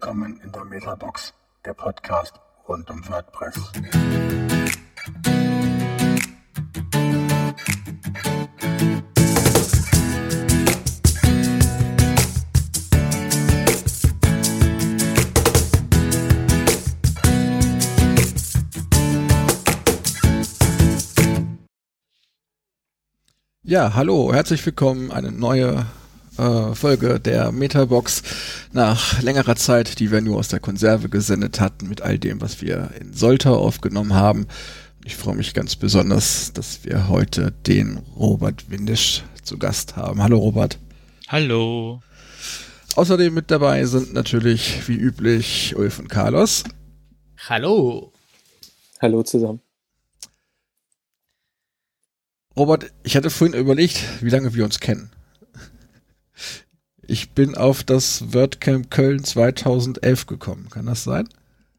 Willkommen in der Metabox, der Podcast rund um WordPress. Ja, hallo, herzlich willkommen. Eine neue äh, Folge der Metabox nach längerer Zeit, die wir nur aus der Konserve gesendet hatten, mit all dem, was wir in Soltau aufgenommen haben. Ich freue mich ganz besonders, dass wir heute den Robert Windisch zu Gast haben. Hallo Robert. Hallo. Außerdem mit dabei sind natürlich wie üblich Ulf und Carlos. Hallo. Hallo zusammen. Robert, ich hatte vorhin überlegt, wie lange wir uns kennen. Ich bin auf das WordCamp Köln 2011 gekommen. Kann das sein?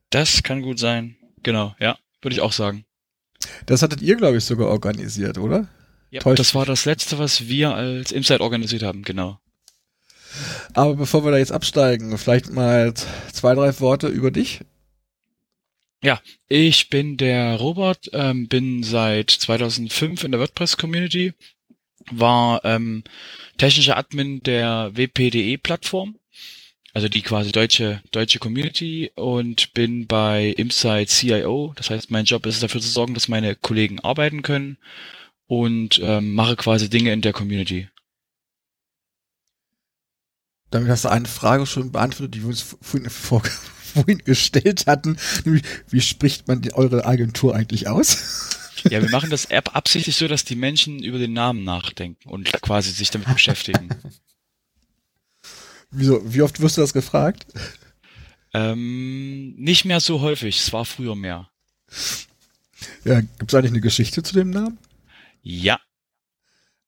Das kann gut sein. Genau, ja, würde ich auch sagen. Das hattet ihr, glaube ich, sogar organisiert, oder? Ja, das war das letzte, was wir als Insight organisiert haben, genau. Aber bevor wir da jetzt absteigen, vielleicht mal zwei, drei Worte über dich. Ja, ich bin der Robert, ähm, bin seit 2005 in der WordPress-Community, war ähm, technischer Admin der WPDE-Plattform, also die quasi deutsche deutsche Community und bin bei Imside CIO. Das heißt, mein Job ist es dafür zu sorgen, dass meine Kollegen arbeiten können und ähm, mache quasi Dinge in der Community. Damit hast du eine Frage schon beantwortet, die wir uns vorhin, vor, vorhin gestellt hatten, nämlich wie spricht man eure Agentur eigentlich aus? Ja, wir machen das absichtlich so, dass die Menschen über den Namen nachdenken und quasi sich damit beschäftigen. Wieso? Wie oft wirst du das gefragt? Ähm, nicht mehr so häufig. Es war früher mehr. Ja, gibt es eigentlich eine Geschichte zu dem Namen? Ja.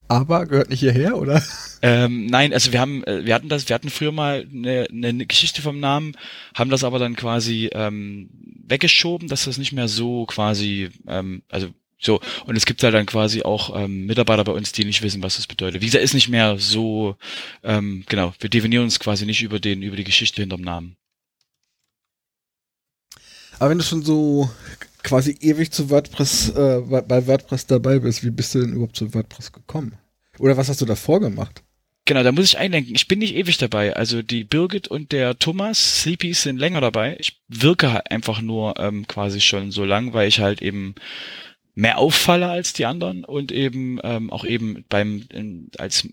Aber gehört nicht hierher, oder? Ähm, nein, also wir haben, äh, wir hatten das, wir hatten früher mal eine, eine Geschichte vom Namen, haben das aber dann quasi ähm, weggeschoben, dass das nicht mehr so quasi, ähm, also so, und es gibt halt dann quasi auch ähm, Mitarbeiter bei uns, die nicht wissen, was das bedeutet. Wie gesagt, ist nicht mehr so, ähm, genau, wir definieren uns quasi nicht über den, über die Geschichte hinterm Namen. Aber wenn du schon so quasi ewig zu WordPress, äh, bei WordPress dabei bist, wie bist du denn überhaupt zu WordPress gekommen? Oder was hast du davor gemacht? Genau, da muss ich einlenken. Ich bin nicht ewig dabei. Also die Birgit und der Thomas, Sleepies, sind länger dabei. Ich wirke halt einfach nur ähm, quasi schon so lang, weil ich halt eben mehr auffalle als die anderen und eben ähm, auch eben beim in, als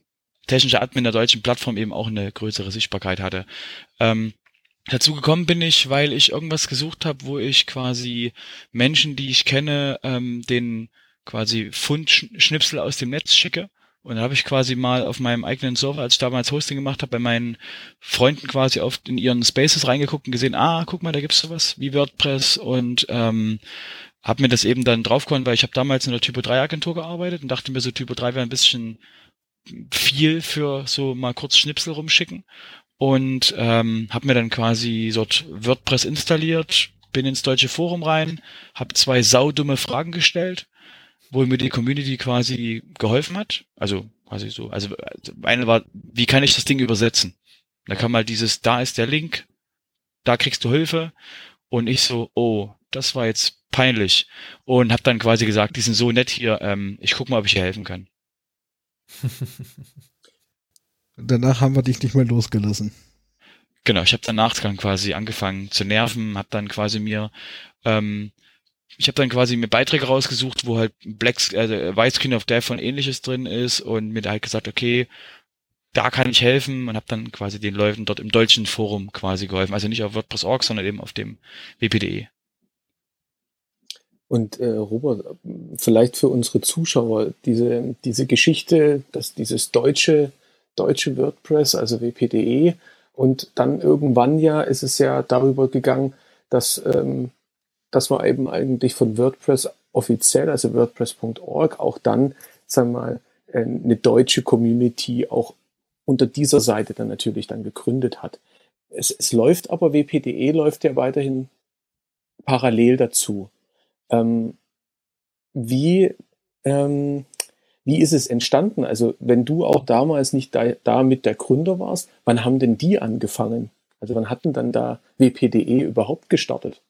technischer Admin der deutschen Plattform eben auch eine größere Sichtbarkeit hatte. Ähm, dazu gekommen bin ich, weil ich irgendwas gesucht habe, wo ich quasi Menschen, die ich kenne, ähm, den quasi Fundschnipsel aus dem Netz schicke. Und da habe ich quasi mal auf meinem eigenen Server, als ich damals Hosting gemacht habe, bei meinen Freunden quasi oft in ihren Spaces reingeguckt und gesehen, ah, guck mal, da gibt's sowas wie WordPress und ähm, habe mir das eben dann draufgehauen, weil ich habe damals in der Typo 3 Agentur gearbeitet und dachte mir so, Typo 3 wäre ein bisschen viel für so mal kurz Schnipsel rumschicken und ähm, habe mir dann quasi dort WordPress installiert, bin ins deutsche Forum rein, habe zwei saudumme Fragen gestellt, wo mir die Community quasi geholfen hat. Also quasi so, also eine war, wie kann ich das Ding übersetzen? Da kam mal dieses, da ist der Link, da kriegst du Hilfe und ich so, oh, das war jetzt peinlich. Und habe dann quasi gesagt, die sind so nett hier, ähm, ich guck mal, ob ich hier helfen kann. Danach haben wir dich nicht mehr losgelassen. Genau, ich habe danach dann quasi angefangen zu nerven, habe dann quasi mir ähm, ich habe dann quasi mir Beiträge rausgesucht, wo halt Black, äh, Widescreen of Death und ähnliches drin ist und mir da halt gesagt, okay, da kann ich helfen und habe dann quasi den Leuten dort im deutschen Forum quasi geholfen. Also nicht auf WordPress.org, sondern eben auf dem WPDE. Und äh, Robert, vielleicht für unsere Zuschauer, diese, diese Geschichte, dass dieses deutsche, deutsche WordPress, also WPDE, und dann irgendwann ja ist es ja darüber gegangen, dass, ähm, dass man eben eigentlich von WordPress offiziell, also WordPress.org, auch dann, sagen wir mal, äh, eine deutsche Community auch unter dieser Seite dann natürlich dann gegründet hat. Es, es läuft aber, WPDE läuft ja weiterhin parallel dazu. Ähm, wie, ähm, wie ist es entstanden? Also wenn du auch damals nicht da, da mit der Gründer warst, wann haben denn die angefangen? Also wann hatten dann da WPDE überhaupt gestartet?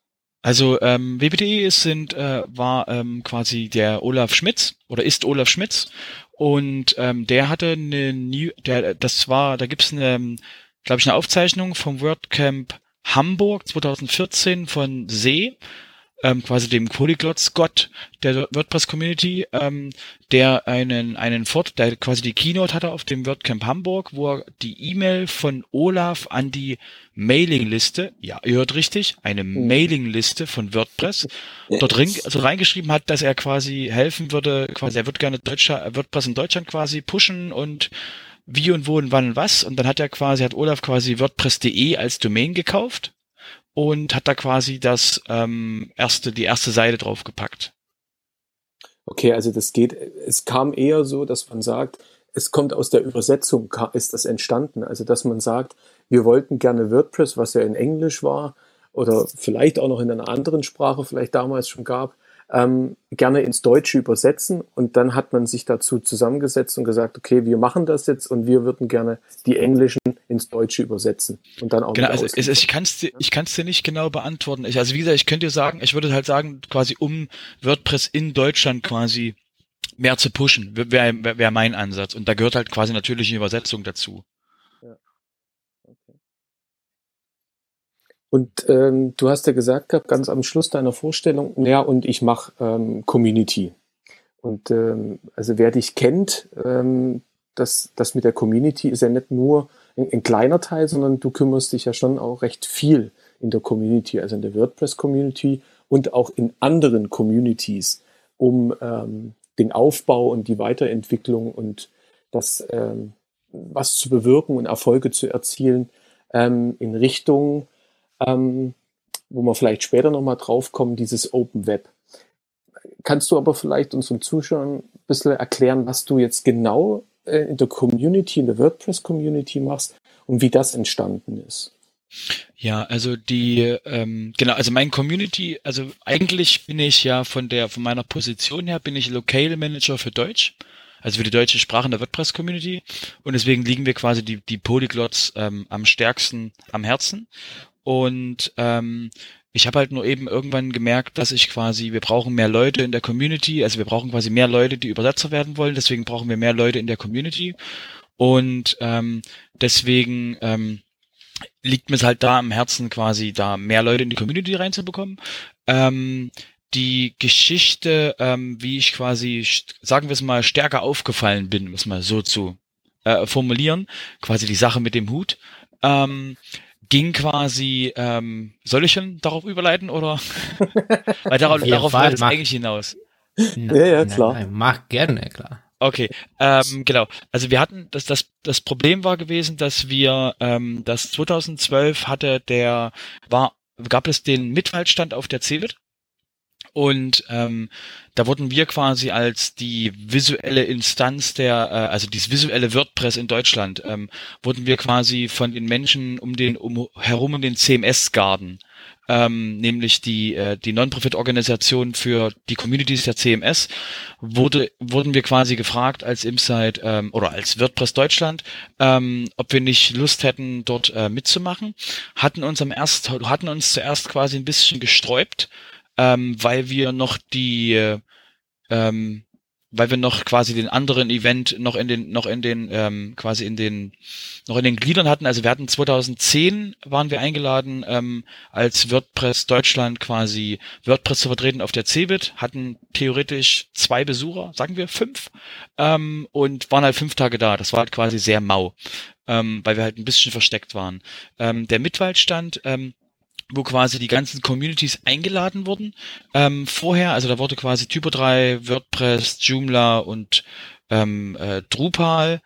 Also ähm, WPDE ist, sind, äh, war ähm, quasi der Olaf Schmitz oder ist Olaf Schmitz und ähm, der hatte eine New, der, das war, da gibt's eine, glaube ich, eine Aufzeichnung vom WordCamp Hamburg 2014 von See ähm, quasi dem Polyglots-Gott der WordPress-Community, ähm, der einen, einen Fort, der quasi die Keynote hatte auf dem WordCamp Hamburg, wo er die E-Mail von Olaf an die Mailingliste, ja, ihr hört richtig, eine mhm. Mailingliste von WordPress, dort rein, also reingeschrieben hat, dass er quasi helfen würde, quasi er wird gerne Deutscher, WordPress in Deutschland quasi pushen und wie und wo und wann und was. Und dann hat er quasi, hat Olaf quasi WordPress.de als Domain gekauft und hat da quasi das ähm, erste, die erste Seite draufgepackt. Okay, also das geht, es kam eher so, dass man sagt, es kommt aus der Übersetzung, ist das entstanden. Also dass man sagt, wir wollten gerne WordPress, was ja in Englisch war, oder vielleicht auch noch in einer anderen Sprache vielleicht damals schon gab, ähm, gerne ins Deutsche übersetzen. Und dann hat man sich dazu zusammengesetzt und gesagt, okay, wir machen das jetzt und wir würden gerne die Englischen ins Deutsche übersetzen. Und dann auch genau, also es, ich kann es dir, ich kann's dir nicht genau beantworten. Ich, also wie gesagt, ich könnte dir sagen, ich würde halt sagen, quasi um WordPress in Deutschland quasi mehr zu pushen, wäre wär, mein Ansatz. Und da gehört halt quasi natürlich eine Übersetzung dazu. Und ähm, du hast ja gesagt gehabt, ganz am Schluss deiner Vorstellung, ja, und ich mache ähm, Community. Und ähm, also wer dich kennt, ähm, das, das mit der Community ist ja nicht nur ein, ein kleiner Teil, sondern du kümmerst dich ja schon auch recht viel in der Community, also in der WordPress-Community und auch in anderen Communities, um ähm, den Aufbau und die Weiterentwicklung und das ähm, was zu bewirken und Erfolge zu erzielen ähm, in Richtung ähm, wo wir vielleicht später nochmal drauf kommen, dieses Open Web. Kannst du aber vielleicht unseren Zuschauern ein bisschen erklären, was du jetzt genau äh, in der Community, in der WordPress-Community machst und wie das entstanden ist? Ja, also die, ähm, genau, also mein Community, also eigentlich bin ich ja von der, von meiner Position her bin ich Local Manager für Deutsch, also für die deutsche Sprache in der WordPress-Community und deswegen liegen wir quasi die, die Polyglots ähm, am stärksten am Herzen und ähm, ich habe halt nur eben irgendwann gemerkt, dass ich quasi, wir brauchen mehr Leute in der Community, also wir brauchen quasi mehr Leute, die Übersetzer werden wollen, deswegen brauchen wir mehr Leute in der Community. Und ähm, deswegen ähm, liegt mir es halt da am Herzen, quasi da mehr Leute in die Community reinzubekommen. Ähm, die Geschichte, ähm, wie ich quasi, sagen wir es mal, stärker aufgefallen bin, muss mal so zu äh, formulieren, quasi die Sache mit dem Hut. Ähm, ging quasi, ähm, soll ich schon darauf überleiten oder? Weil darauf, darauf läuft es eigentlich hinaus. Nein, ja, ja, klar. Nein, nein, mach gerne, klar. Okay, ähm, genau. Also wir hatten, das, das, das Problem war gewesen, dass wir, ähm, das 2012 hatte der, war, gab es den Mitwaldstand auf der CeBIT und ähm, da wurden wir quasi als die visuelle Instanz der, äh, also dieses visuelle WordPress in Deutschland, ähm, wurden wir quasi von den Menschen um den um herum um den CMS-Garden, ähm, nämlich die äh, die Non-Profit-Organisation für die Communities der CMS, wurde wurden wir quasi gefragt als Insight ähm, oder als WordPress Deutschland, ähm, ob wir nicht Lust hätten dort äh, mitzumachen, hatten uns am erst hatten uns zuerst quasi ein bisschen gesträubt ähm, weil wir noch die, ähm, weil wir noch quasi den anderen Event noch in den, noch in den, ähm, quasi in den, noch in den Gliedern hatten. Also wir hatten 2010 waren wir eingeladen, ähm, als WordPress Deutschland quasi WordPress zu vertreten auf der CeBIT, hatten theoretisch zwei Besucher, sagen wir fünf, ähm, und waren halt fünf Tage da. Das war halt quasi sehr mau, ähm, weil wir halt ein bisschen versteckt waren. Ähm, der Mitwaldstand, ähm, wo quasi die ganzen Communities eingeladen wurden. Ähm, vorher, also da wurde quasi Typo 3, WordPress, Joomla und ähm, äh, Drupal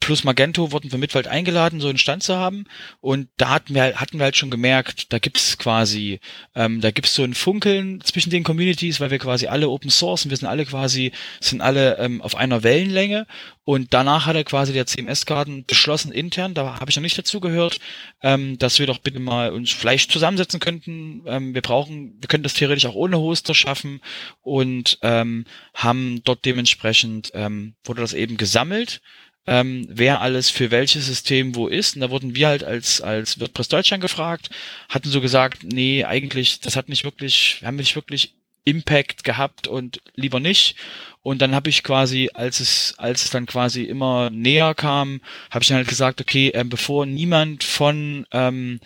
plus Magento wurden für Mitwald eingeladen, so einen Stand zu haben. Und da hatten wir, hatten wir halt schon gemerkt, da gibt's quasi, ähm, da gibt's so ein Funkeln zwischen den Communities, weil wir quasi alle Open Source und wir sind alle quasi, sind alle ähm, auf einer Wellenlänge. Und danach hat er quasi der CMS-Garden beschlossen intern, da habe ich noch nicht dazu gehört, ähm, dass wir doch bitte mal uns vielleicht zusammensetzen könnten. Ähm, wir brauchen, wir können das theoretisch auch ohne Hoster schaffen und ähm, haben dort dementsprechend, ähm, wurde das eben gesammelt ähm, wer alles für welches System wo ist. Und da wurden wir halt als, als WordPress Deutschland gefragt, hatten so gesagt, nee, eigentlich, das hat nicht wirklich, wir haben nicht wirklich Impact gehabt und lieber nicht. Und dann habe ich quasi, als es, als es dann quasi immer näher kam, habe ich dann halt gesagt, okay, ähm, bevor niemand von ähm,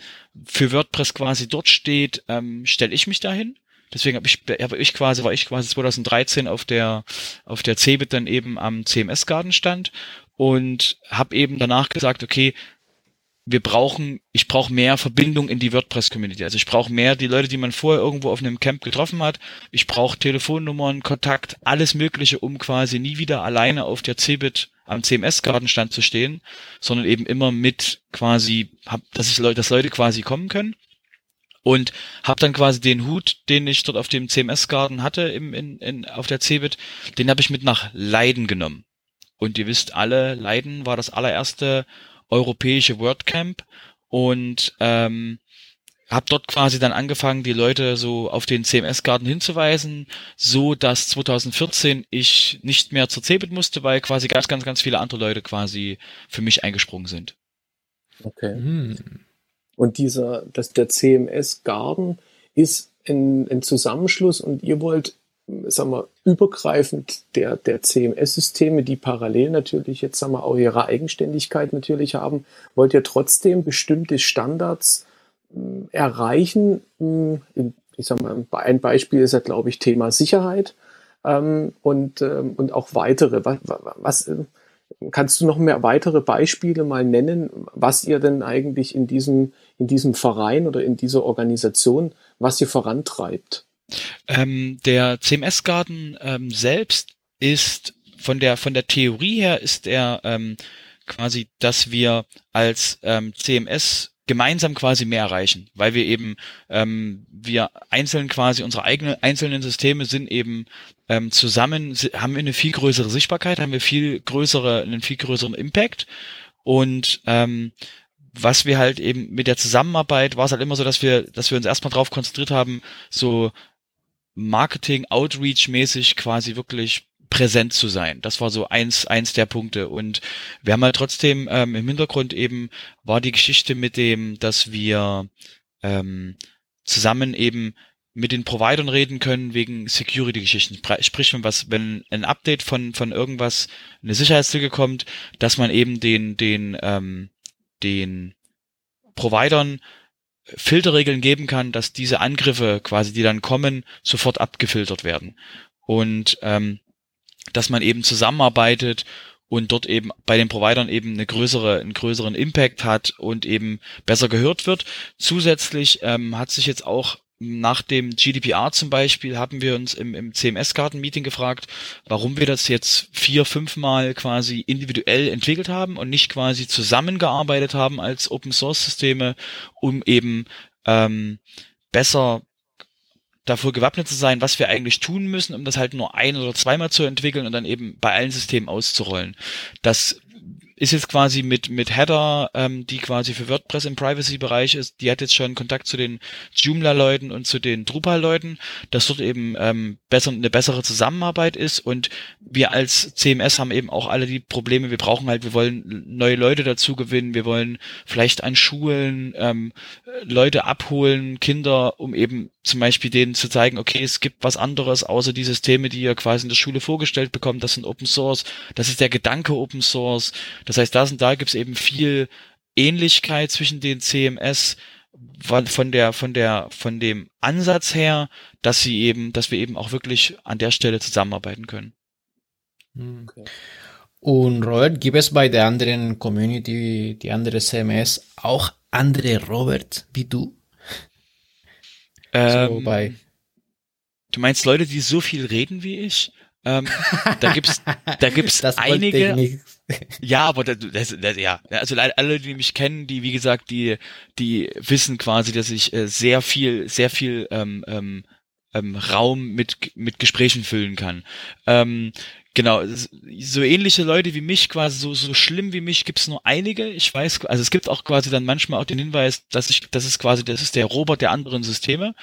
für WordPress quasi dort steht, ähm, stelle ich mich dahin. Deswegen habe ich, hab ich quasi, war ich quasi 2013 auf der auf der CeBIT dann eben am CMS Garden stand und habe eben danach gesagt, okay, wir brauchen, ich brauche mehr Verbindung in die WordPress-Community. Also ich brauche mehr die Leute, die man vorher irgendwo auf einem Camp getroffen hat. Ich brauche Telefonnummern, Kontakt, alles Mögliche, um quasi nie wieder alleine auf der CeBIT am CMS-Gartenstand zu stehen, sondern eben immer mit quasi, hab, dass ich Leute, dass Leute quasi kommen können. Und habe dann quasi den Hut, den ich dort auf dem CMS-Garten hatte im, in, in, auf der CeBIT, den habe ich mit nach Leiden genommen. Und ihr wisst alle, Leiden war das allererste europäische WordCamp und ähm, habe dort quasi dann angefangen, die Leute so auf den CMS-Garten hinzuweisen, so dass 2014 ich nicht mehr zur CeBIT musste, weil quasi ganz, ganz, ganz viele andere Leute quasi für mich eingesprungen sind. Okay. Mhm. Und dieser, dass der CMS-Garten ist ein, ein Zusammenschluss und ihr wollt sagen wir, übergreifend der, der CMS-Systeme, die parallel natürlich jetzt sagen wir, auch ihre Eigenständigkeit natürlich haben, wollt ihr trotzdem bestimmte Standards äh, erreichen. Hm, ich sag mal, ein Beispiel ist ja, glaube ich, Thema Sicherheit ähm, und, ähm, und auch weitere. Was, was äh, kannst du noch mehr weitere Beispiele mal nennen, was ihr denn eigentlich in diesem, in diesem Verein oder in dieser Organisation, was ihr vorantreibt? Ähm, der CMS-Garten ähm, selbst ist von der von der Theorie her ist er ähm, quasi, dass wir als ähm, CMS gemeinsam quasi mehr erreichen, weil wir eben ähm, wir einzeln quasi unsere eigenen einzelnen Systeme sind eben ähm, zusammen haben wir eine viel größere Sichtbarkeit, haben wir viel größere einen viel größeren Impact. Und ähm, was wir halt eben mit der Zusammenarbeit war es halt immer so, dass wir, dass wir uns erstmal drauf konzentriert haben, so Marketing, Outreach-mäßig quasi wirklich präsent zu sein. Das war so eins, eins der Punkte. Und wir haben halt trotzdem ähm, im Hintergrund eben war die Geschichte mit dem, dass wir ähm, zusammen eben mit den Providern reden können wegen Security-Geschichten. Sprich, wenn was, wenn ein Update von von irgendwas, eine Sicherheitslücke kommt, dass man eben den den ähm, den Providern Filterregeln geben kann, dass diese Angriffe quasi, die dann kommen, sofort abgefiltert werden. Und ähm, dass man eben zusammenarbeitet und dort eben bei den Providern eben eine größere, einen größeren Impact hat und eben besser gehört wird. Zusätzlich ähm, hat sich jetzt auch nach dem GDPR zum Beispiel haben wir uns im, im CMS-Karten-Meeting gefragt, warum wir das jetzt vier, fünfmal quasi individuell entwickelt haben und nicht quasi zusammengearbeitet haben als Open-Source-Systeme, um eben ähm, besser dafür gewappnet zu sein, was wir eigentlich tun müssen, um das halt nur ein oder zweimal zu entwickeln und dann eben bei allen Systemen auszurollen. Das ist jetzt quasi mit, mit Header, ähm, die quasi für WordPress im Privacy-Bereich ist, die hat jetzt schon Kontakt zu den Joomla-Leuten und zu den Drupal-Leuten, dass dort eben ähm, besser, eine bessere Zusammenarbeit ist und wir als CMS haben eben auch alle die Probleme, wir brauchen halt, wir wollen neue Leute dazu gewinnen, wir wollen vielleicht an Schulen ähm, Leute abholen, Kinder, um eben zum Beispiel denen zu zeigen, okay, es gibt was anderes außer die Systeme, die ihr quasi in der Schule vorgestellt bekommt, das sind Open Source, das ist der Gedanke Open Source. Das heißt, da sind da gibt es eben viel Ähnlichkeit zwischen den CMS von der von der von dem Ansatz her, dass sie eben, dass wir eben auch wirklich an der Stelle zusammenarbeiten können. Hm. Okay. Und Robert, gibt es bei der anderen Community, die andere CMS, auch andere Robert wie du? Ähm, so du meinst Leute, die so viel reden wie ich? Ähm, da gibt's, da gibt's das einige. Ja, aber das, das, das, ja, also alle, die mich kennen, die wie gesagt, die, die wissen quasi, dass ich äh, sehr viel, sehr viel ähm, ähm, ähm, Raum mit mit Gesprächen füllen kann. Ähm, Genau, so ähnliche Leute wie mich, quasi so, so schlimm wie mich, gibt's nur einige. Ich weiß, also es gibt auch quasi dann manchmal auch den Hinweis, dass ich, das ist quasi, das ist der Robot der anderen Systeme.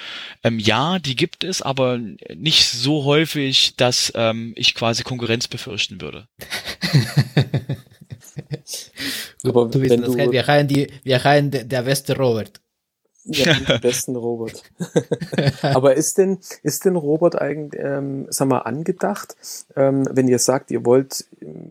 Ähm, ja, die gibt es, aber nicht so häufig, dass ähm, ich quasi Konkurrenz befürchten würde. Aber Du bist wenn das, du, wir haben die, wir haben der der beste Robert. Ja, den besten Robert. Aber ist denn, ist denn Robert eigentlich, ähm, sag mal, angedacht, ähm, wenn ihr sagt, ihr wollt,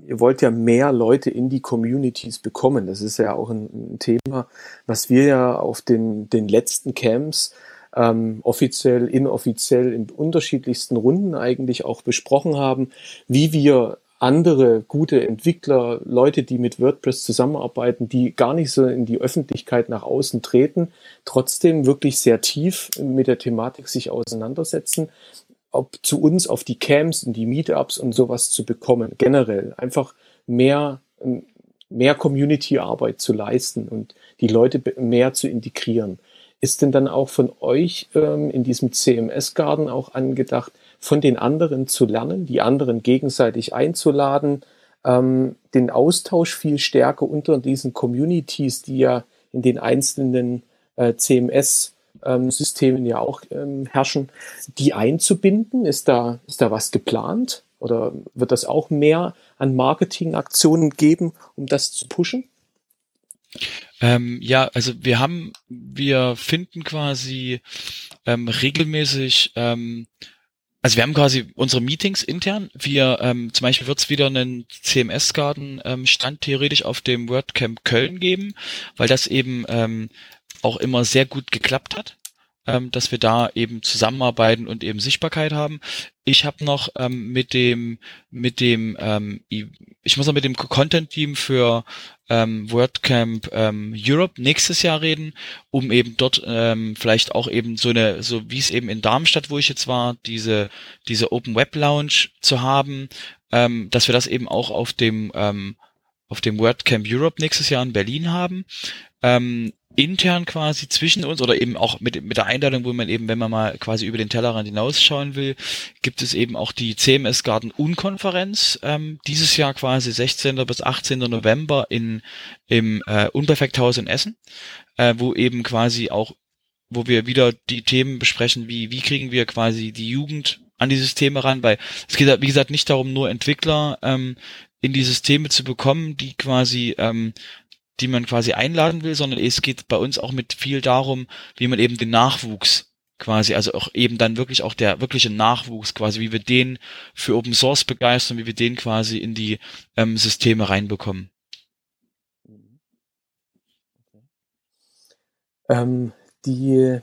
ihr wollt ja mehr Leute in die Communities bekommen? Das ist ja auch ein, ein Thema, was wir ja auf den, den letzten Camps ähm, offiziell, inoffiziell in unterschiedlichsten Runden eigentlich auch besprochen haben, wie wir andere gute Entwickler, Leute, die mit WordPress zusammenarbeiten, die gar nicht so in die Öffentlichkeit nach außen treten, trotzdem wirklich sehr tief mit der Thematik sich auseinandersetzen, ob zu uns auf die Camps und die Meetups und sowas zu bekommen, generell einfach mehr, mehr Community-Arbeit zu leisten und die Leute mehr zu integrieren. Ist denn dann auch von euch ähm, in diesem CMS-Garden auch angedacht, von den anderen zu lernen, die anderen gegenseitig einzuladen, ähm, den Austausch viel stärker unter diesen Communities, die ja in den einzelnen äh, CMS-Systemen ähm, ja auch ähm, herrschen, die einzubinden? Ist da, ist da was geplant? Oder wird das auch mehr an Marketingaktionen geben, um das zu pushen? Ähm, ja, also wir haben, wir finden quasi ähm, regelmäßig ähm, also wir haben quasi unsere Meetings intern. Wir ähm, zum Beispiel wird es wieder einen CMS-Garden ähm, Stand theoretisch auf dem WordCamp Köln geben, weil das eben ähm, auch immer sehr gut geklappt hat ähm, dass wir da eben zusammenarbeiten und eben Sichtbarkeit haben. Ich habe noch ähm, mit dem mit dem ähm, ich muss noch mit dem Content Team für ähm, WordCamp ähm, Europe nächstes Jahr reden, um eben dort ähm, vielleicht auch eben so eine so wie es eben in Darmstadt, wo ich jetzt war, diese diese Open Web Lounge zu haben, ähm, dass wir das eben auch auf dem ähm, auf dem WordCamp Europe nächstes Jahr in Berlin haben. Ähm, intern quasi zwischen uns oder eben auch mit, mit der Einladung, wo man eben, wenn man mal quasi über den Tellerrand hinausschauen will, gibt es eben auch die CMS Garden Unkonferenz ähm, dieses Jahr quasi 16. bis 18. November in im äh, Unperfekthaus in Essen, äh, wo eben quasi auch wo wir wieder die Themen besprechen, wie wie kriegen wir quasi die Jugend an die Systeme ran, weil es geht wie gesagt nicht darum, nur Entwickler ähm, in die Systeme zu bekommen, die quasi ähm, die man quasi einladen will, sondern es geht bei uns auch mit viel darum, wie man eben den Nachwuchs quasi, also auch eben dann wirklich auch der wirkliche Nachwuchs quasi, wie wir den für Open Source begeistern, wie wir den quasi in die ähm, Systeme reinbekommen. Ähm, die,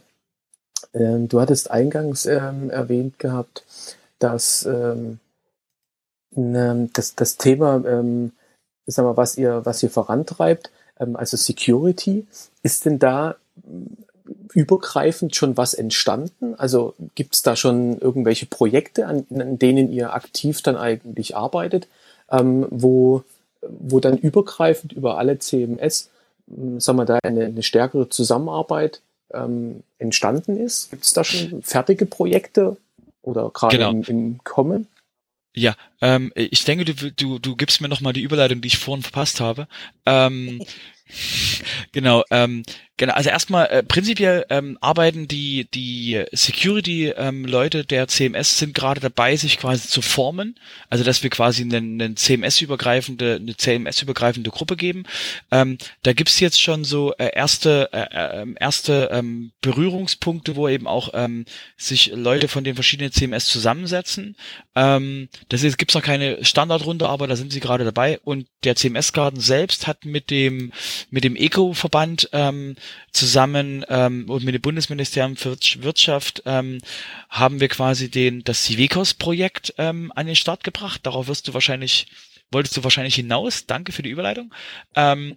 ähm, du hattest eingangs ähm, erwähnt gehabt, dass ähm, ne, das, das Thema, ähm, sag mal, was ihr, was ihr vorantreibt, also Security. Ist denn da äh, übergreifend schon was entstanden? Also gibt es da schon irgendwelche Projekte, an, an, denen ihr aktiv dann eigentlich arbeitet, ähm, wo, wo dann übergreifend über alle CMS, ähm, sagen wir da, eine, eine stärkere Zusammenarbeit ähm, entstanden ist? Gibt es da schon fertige Projekte oder gerade genau. im, im Kommen? Ja, ähm, ich denke, du, du, du gibst mir nochmal die Überleitung, die ich vorhin verpasst habe. Ähm, genau, ähm, Genau, also erstmal äh, prinzipiell ähm, arbeiten die die Security ähm, Leute der CMS sind gerade dabei, sich quasi zu formen, also dass wir quasi einen, einen CMS übergreifende eine CMS übergreifende Gruppe geben. Ähm, da gibt's jetzt schon so äh, erste äh, äh, erste ähm, Berührungspunkte, wo eben auch ähm, sich Leute von den verschiedenen CMS zusammensetzen. Ähm, das ist, gibt's noch keine Standardrunde, aber da sind sie gerade dabei und der CMS Garden selbst hat mit dem mit dem Eco Verband ähm, zusammen ähm, und mit dem Bundesministerium für Wirtschaft ähm, haben wir quasi den das Civicos-Projekt ähm, an den Start gebracht. Darauf wirst du wahrscheinlich, wolltest du wahrscheinlich hinaus. Danke für die Überleitung. Ähm,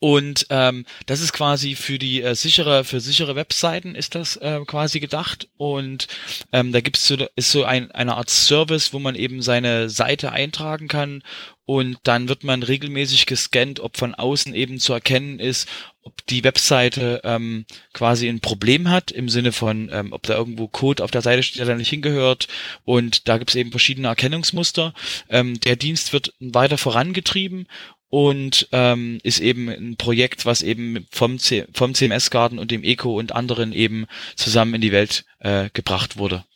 und ähm, das ist quasi für die äh, sichere, für sichere Webseiten ist das äh, quasi gedacht. Und ähm, da gibt's so ist so ein, eine Art Service, wo man eben seine Seite eintragen kann und dann wird man regelmäßig gescannt, ob von außen eben zu erkennen ist, ob die Webseite ähm, quasi ein Problem hat, im Sinne von, ähm, ob da irgendwo Code auf der Seite steht, der da nicht hingehört. Und da gibt es eben verschiedene Erkennungsmuster. Ähm, der Dienst wird weiter vorangetrieben und ähm, ist eben ein Projekt, was eben vom, vom CMS-Garden und dem Eco und anderen eben zusammen in die Welt äh, gebracht wurde.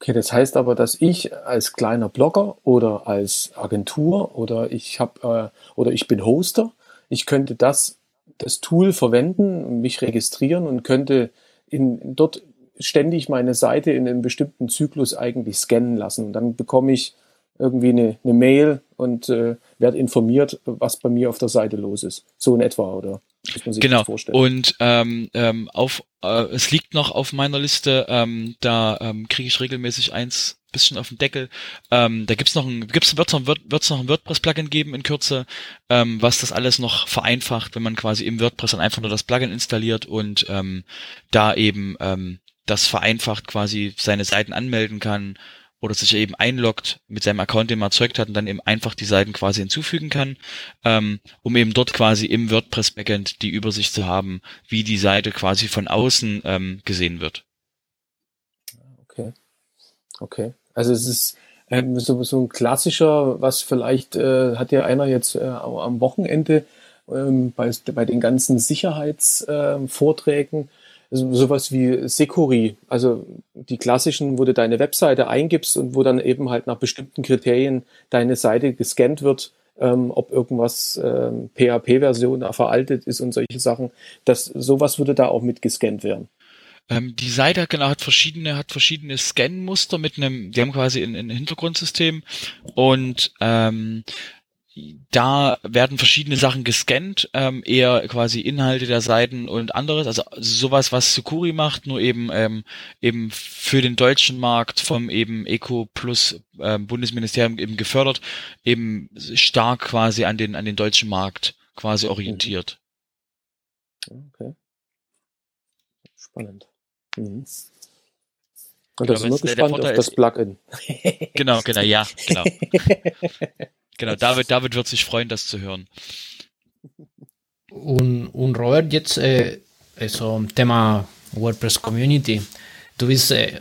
Okay, das heißt aber, dass ich als kleiner Blogger oder als Agentur oder ich habe äh, oder ich bin Hoster ich könnte das, das Tool verwenden, mich registrieren und könnte in, dort ständig meine Seite in einem bestimmten Zyklus eigentlich scannen lassen. Und dann bekomme ich irgendwie eine, eine Mail und äh, werde informiert, was bei mir auf der Seite los ist. So in etwa, oder? Muss man sich genau. vorstellen. Und ähm, ähm, auf, äh, es liegt noch auf meiner Liste, ähm, da ähm, kriege ich regelmäßig eins bisschen auf den Deckel. Ähm, da gibt's noch ein, gibt's wird's noch, wird, wird's noch ein WordPress-Plugin geben in Kürze, ähm, was das alles noch vereinfacht, wenn man quasi im WordPress dann einfach nur das Plugin installiert und ähm, da eben ähm, das vereinfacht quasi seine Seiten anmelden kann oder sich eben einloggt mit seinem Account, den man erzeugt hat und dann eben einfach die Seiten quasi hinzufügen kann, ähm, um eben dort quasi im WordPress Backend die Übersicht zu haben, wie die Seite quasi von außen ähm, gesehen wird. Okay. Okay. Also es ist ähm, so, so ein klassischer, was vielleicht äh, hat ja einer jetzt äh, am Wochenende ähm, bei, bei den ganzen Sicherheitsvorträgen also sowas wie Securi, also die klassischen, wo du deine Webseite eingibst und wo dann eben halt nach bestimmten Kriterien deine Seite gescannt wird, ähm, ob irgendwas ähm, PHP-Version veraltet ist und solche Sachen. Das, sowas würde da auch mit gescannt werden. Ähm, die Seite hat genau hat verschiedene hat verschiedene Scan-Muster mit einem, die haben quasi ein, ein Hintergrundsystem und ähm, da werden verschiedene Sachen gescannt, ähm, eher quasi Inhalte der Seiten und anderes, also sowas, was Sukuri macht, nur eben ähm, eben für den deutschen Markt vom eben Eco Plus ähm, Bundesministerium eben gefördert, eben stark quasi an den an den deutschen Markt quasi orientiert. Okay. Spannend. Mhm. Und das ist nur gespannt auf das Plugin. Genau, genau, ja, genau. Genau, David, David wird sich freuen, das zu hören. Und, und Robert, jetzt äh, also Thema WordPress Community. Du bist äh,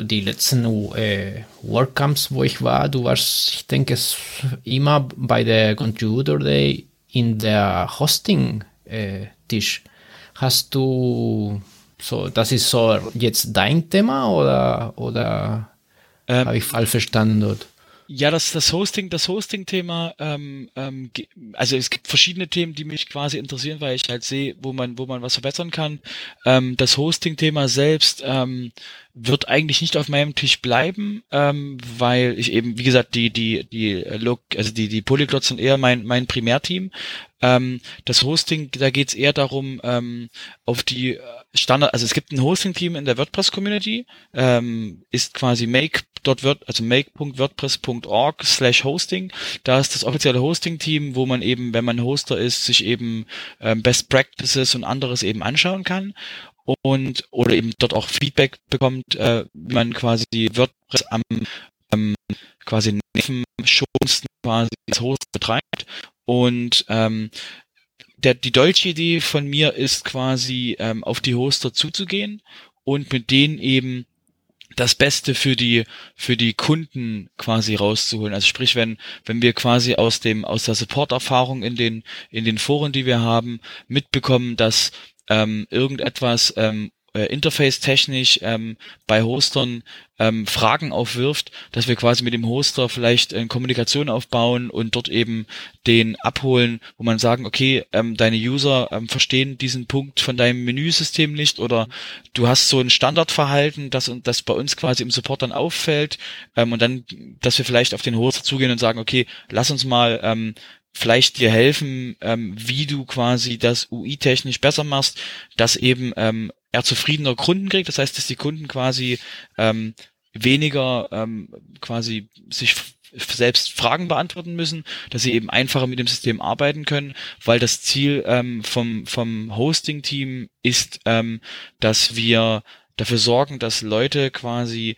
die letzten äh, WordCamps, wo ich war, du warst, ich denke, immer bei der Contributor Day in der Hosting-Tisch. Äh, Hast du so, das ist so jetzt dein Thema oder, oder ähm, habe ich falsch verstanden dort? Ja, das, das Hosting, das Hosting-Thema, ähm, ähm, also es gibt verschiedene Themen, die mich quasi interessieren, weil ich halt sehe, wo man, wo man was verbessern kann. Ähm, das Hosting-Thema selbst ähm, wird eigentlich nicht auf meinem Tisch bleiben, ähm, weil ich eben, wie gesagt, die, die, die Look, also die, die Polyglots sind eher mein, mein Primärteam. Ähm, das Hosting, da geht's eher darum, ähm, auf die Standard, also es gibt ein Hosting-Team in der WordPress-Community, ähm, ist quasi make dort wird, also make.wordpress.org slash hosting. Da ist das offizielle Hosting-Team, wo man eben, wenn man Hoster ist, sich eben ähm, Best Practices und anderes eben anschauen kann und oder eben dort auch Feedback bekommt, äh, wie man quasi WordPress am ähm, quasi nebenschonsten quasi das Host betreibt und ähm, der, die deutsche Idee von mir ist quasi ähm, auf die Hoster zuzugehen und mit denen eben das Beste für die für die Kunden quasi rauszuholen. Also sprich, wenn wenn wir quasi aus dem aus der Support-Erfahrung in den in den Foren, die wir haben, mitbekommen, dass ähm, irgendetwas ähm, äh, interface-technisch ähm, bei Hostern ähm, Fragen aufwirft, dass wir quasi mit dem Hoster vielleicht äh, Kommunikation aufbauen und dort eben den abholen, wo man sagen, okay, ähm, deine User ähm, verstehen diesen Punkt von deinem Menüsystem nicht oder du hast so ein Standardverhalten, das, das bei uns quasi im Support dann auffällt ähm, und dann, dass wir vielleicht auf den Hoster zugehen und sagen, okay, lass uns mal ähm, vielleicht dir helfen, ähm, wie du quasi das UI-technisch besser machst, dass eben ähm, er zufriedener Kunden kriegt. Das heißt, dass die Kunden quasi ähm, weniger ähm, quasi sich selbst Fragen beantworten müssen, dass sie eben einfacher mit dem System arbeiten können, weil das Ziel ähm, vom, vom Hosting-Team ist, ähm, dass wir dafür sorgen, dass Leute quasi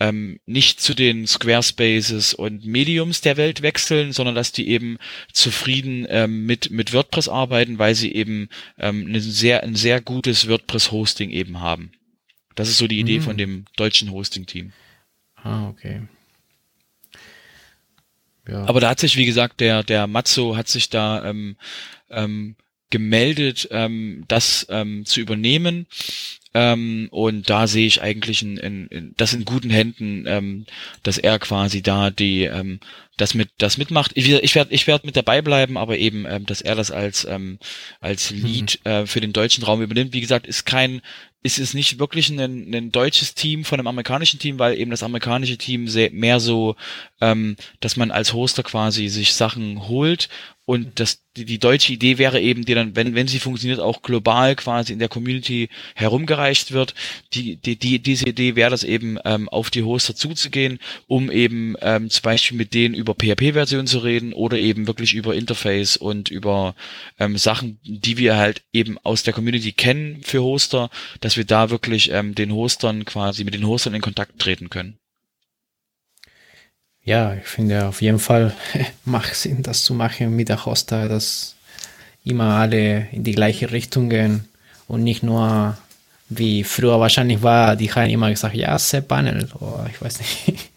ähm, nicht zu den Squarespaces und Mediums der Welt wechseln, sondern dass die eben zufrieden ähm, mit, mit WordPress arbeiten, weil sie eben ähm, ein, sehr, ein sehr gutes WordPress-Hosting eben haben. Das ist so die Idee mhm. von dem deutschen Hosting-Team. Ah, okay. Ja. Aber da hat sich, wie gesagt, der, der Matzo hat sich da ähm, ähm, gemeldet, ähm, das ähm, zu übernehmen. Ähm, und da sehe ich eigentlich in, in, in, das in guten Händen, ähm, dass er quasi da die ähm, das mit das mitmacht. Ich, ich werde ich werd mit dabei bleiben, aber eben, ähm, dass er das als ähm, als Lead mhm. äh, für den deutschen Raum übernimmt. Wie gesagt, ist kein ist es nicht wirklich ein, ein deutsches Team von einem amerikanischen Team, weil eben das amerikanische Team sehr, mehr so, ähm, dass man als Hoster quasi sich Sachen holt und das, die, die deutsche Idee wäre eben, die dann, wenn, wenn sie funktioniert, auch global quasi in der Community herumgereicht wird. Die, die, die, diese Idee wäre das eben, ähm, auf die Hoster zuzugehen, um eben ähm, zum Beispiel mit denen über PHP-Versionen zu reden oder eben wirklich über Interface und über ähm, Sachen, die wir halt eben aus der Community kennen für Hoster, dass wir da wirklich ähm, den Hostern quasi mit den Hostern in Kontakt treten können. Ja, ich finde auf jeden Fall macht Sinn, das zu machen mit der Hoster, dass immer alle in die gleiche Richtung gehen und nicht nur wie früher wahrscheinlich war, die haben immer gesagt, ja, Panel oder ich weiß nicht.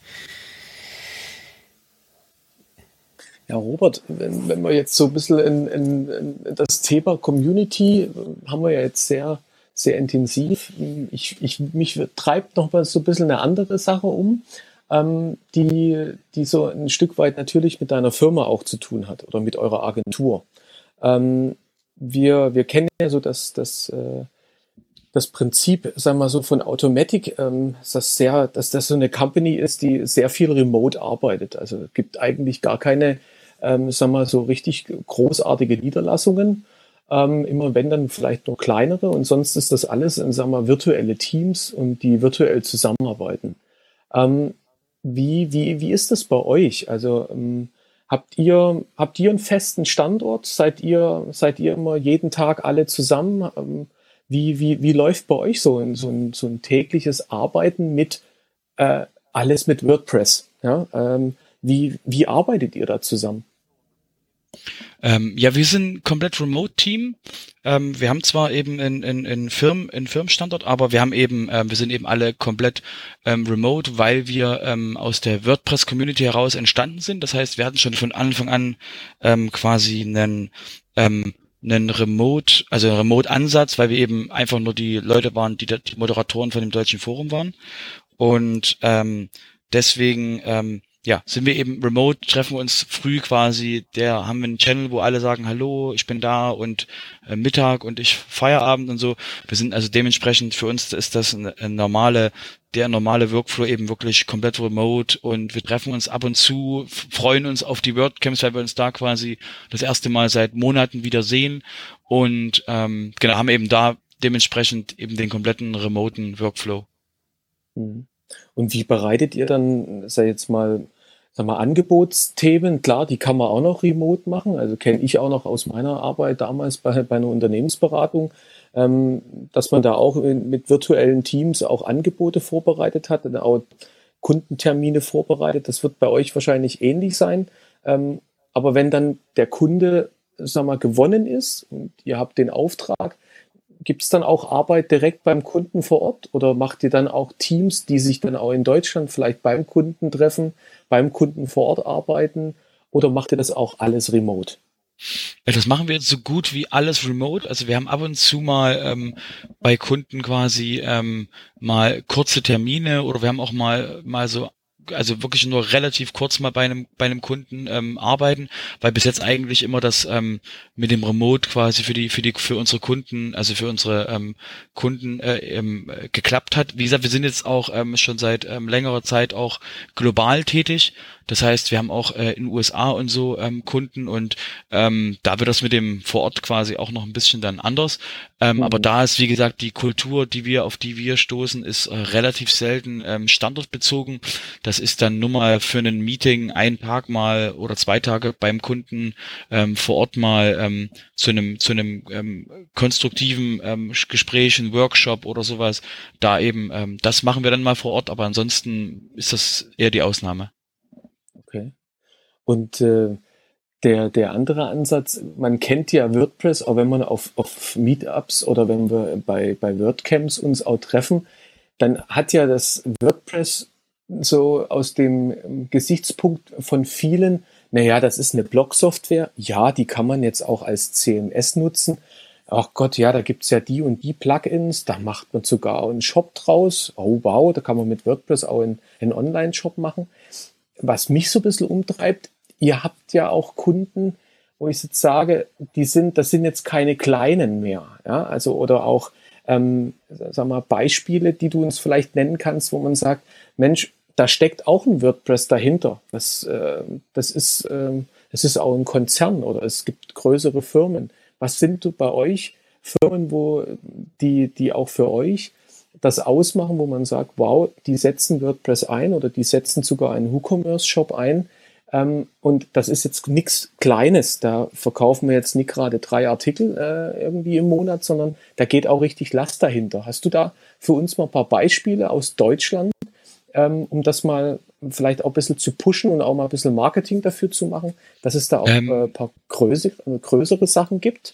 Ja, Robert, wenn, wenn wir jetzt so ein bisschen in, in, in das Thema Community haben wir ja jetzt sehr, sehr intensiv. Ich, ich, mich treibt noch mal so ein bisschen eine andere Sache um ähm, die, die so ein Stück weit natürlich mit deiner Firma auch zu tun hat oder mit eurer Agentur. Ähm, wir, wir kennen ja so das, das, äh, das Prinzip, sagen wir so, von Automatic, ähm, dass, sehr, dass das so eine Company ist, die sehr viel remote arbeitet. Also es gibt eigentlich gar keine, ähm, sagen wir so, richtig großartige Niederlassungen. Ähm, immer wenn dann vielleicht noch kleinere und sonst ist das alles, sagen wir, virtuelle Teams und die virtuell zusammenarbeiten. Ähm, wie, wie, wie ist das bei euch? Also ähm, habt ihr, habt ihr einen festen Standort? Seid ihr, seid ihr immer jeden Tag alle zusammen? Ähm, wie, wie, wie läuft bei euch so ein, so ein, so ein tägliches Arbeiten mit äh, alles mit WordPress? Ja? Ähm, wie, wie arbeitet ihr da zusammen? Ähm, ja, wir sind komplett Remote-Team. Ähm, wir haben zwar eben in, in, in Firmen, in Firmenstandort, aber wir haben eben, ähm, wir sind eben alle komplett ähm, remote, weil wir ähm, aus der WordPress-Community heraus entstanden sind. Das heißt, wir hatten schon von Anfang an ähm, quasi einen ähm, einen Remote, also einen Remote-Ansatz, weil wir eben einfach nur die Leute waren, die die Moderatoren von dem deutschen Forum waren. Und ähm, deswegen ähm, ja, sind wir eben remote, treffen wir uns früh quasi, der haben wir einen Channel, wo alle sagen, hallo, ich bin da und äh, Mittag und ich Feierabend und so. Wir sind also dementsprechend, für uns ist das ein, ein normale, der normale Workflow eben wirklich komplett remote und wir treffen uns ab und zu, freuen uns auf die WordCamps, weil wir uns da quasi das erste Mal seit Monaten wieder sehen und ähm, genau, haben eben da dementsprechend eben den kompletten remoten Workflow. Mhm. Und wie bereitet ihr dann, sei jetzt mal, sag mal, Angebotsthemen, klar, die kann man auch noch remote machen. Also kenne ich auch noch aus meiner Arbeit damals bei, bei einer Unternehmensberatung, ähm, dass man da auch mit virtuellen Teams auch Angebote vorbereitet hat und auch Kundentermine vorbereitet. Das wird bei euch wahrscheinlich ähnlich sein. Ähm, aber wenn dann der Kunde, sag mal, gewonnen ist und ihr habt den Auftrag, Gibt es dann auch Arbeit direkt beim Kunden vor Ort oder macht ihr dann auch Teams, die sich dann auch in Deutschland vielleicht beim Kunden treffen, beim Kunden vor Ort arbeiten oder macht ihr das auch alles remote? Das machen wir jetzt so gut wie alles remote. Also wir haben ab und zu mal ähm, bei Kunden quasi ähm, mal kurze Termine oder wir haben auch mal mal so also wirklich nur relativ kurz mal bei einem bei einem Kunden ähm, arbeiten, weil bis jetzt eigentlich immer das ähm, mit dem Remote quasi für die für die für unsere Kunden, also für unsere ähm, Kunden äh, ähm, geklappt hat. Wie gesagt, wir sind jetzt auch ähm, schon seit ähm, längerer Zeit auch global tätig. Das heißt, wir haben auch äh, in den USA und so ähm, Kunden und ähm, da wird das mit dem vor Ort quasi auch noch ein bisschen dann anders. Ähm, mhm. Aber da ist, wie gesagt, die Kultur, die wir, auf die wir stoßen, ist äh, relativ selten ähm, standortbezogen. Das ist dann nur mal für ein Meeting einen Tag mal oder zwei Tage beim Kunden ähm, vor Ort mal ähm, zu einem zu einem ähm, konstruktiven ähm, Gespräch, ein Workshop oder sowas. Da eben, ähm, das machen wir dann mal vor Ort, aber ansonsten ist das eher die Ausnahme. Okay. Und äh, der, der andere Ansatz, man kennt ja WordPress, auch wenn man auf, auf Meetups oder wenn wir bei, bei WordCamps uns auch treffen, dann hat ja das WordPress so aus dem Gesichtspunkt von vielen naja, das ist eine Blog-Software. Ja, die kann man jetzt auch als CMS nutzen. Ach Gott, ja, da gibt's ja die und die Plugins, da macht man sogar einen Shop draus. Oh wow, da kann man mit WordPress auch einen, einen Online-Shop machen. Was mich so ein bisschen umtreibt, ihr habt ja auch Kunden, wo ich jetzt sage, die sind, das sind jetzt keine kleinen mehr. Ja, also oder auch, ähm, sag mal, Beispiele, die du uns vielleicht nennen kannst, wo man sagt, Mensch, da steckt auch ein WordPress dahinter. Das, äh, das ist, äh, das ist auch ein Konzern oder es gibt größere Firmen. Was sind bei euch Firmen, wo die, die auch für euch das ausmachen, wo man sagt, wow, die setzen WordPress ein oder die setzen sogar einen WooCommerce-Shop ein. Ähm, und das ist jetzt nichts Kleines. Da verkaufen wir jetzt nicht gerade drei Artikel äh, irgendwie im Monat, sondern da geht auch richtig Last dahinter. Hast du da für uns mal ein paar Beispiele aus Deutschland, ähm, um das mal vielleicht auch ein bisschen zu pushen und auch mal ein bisschen Marketing dafür zu machen, dass es da auch ähm, äh, ein paar größere, größere Sachen gibt?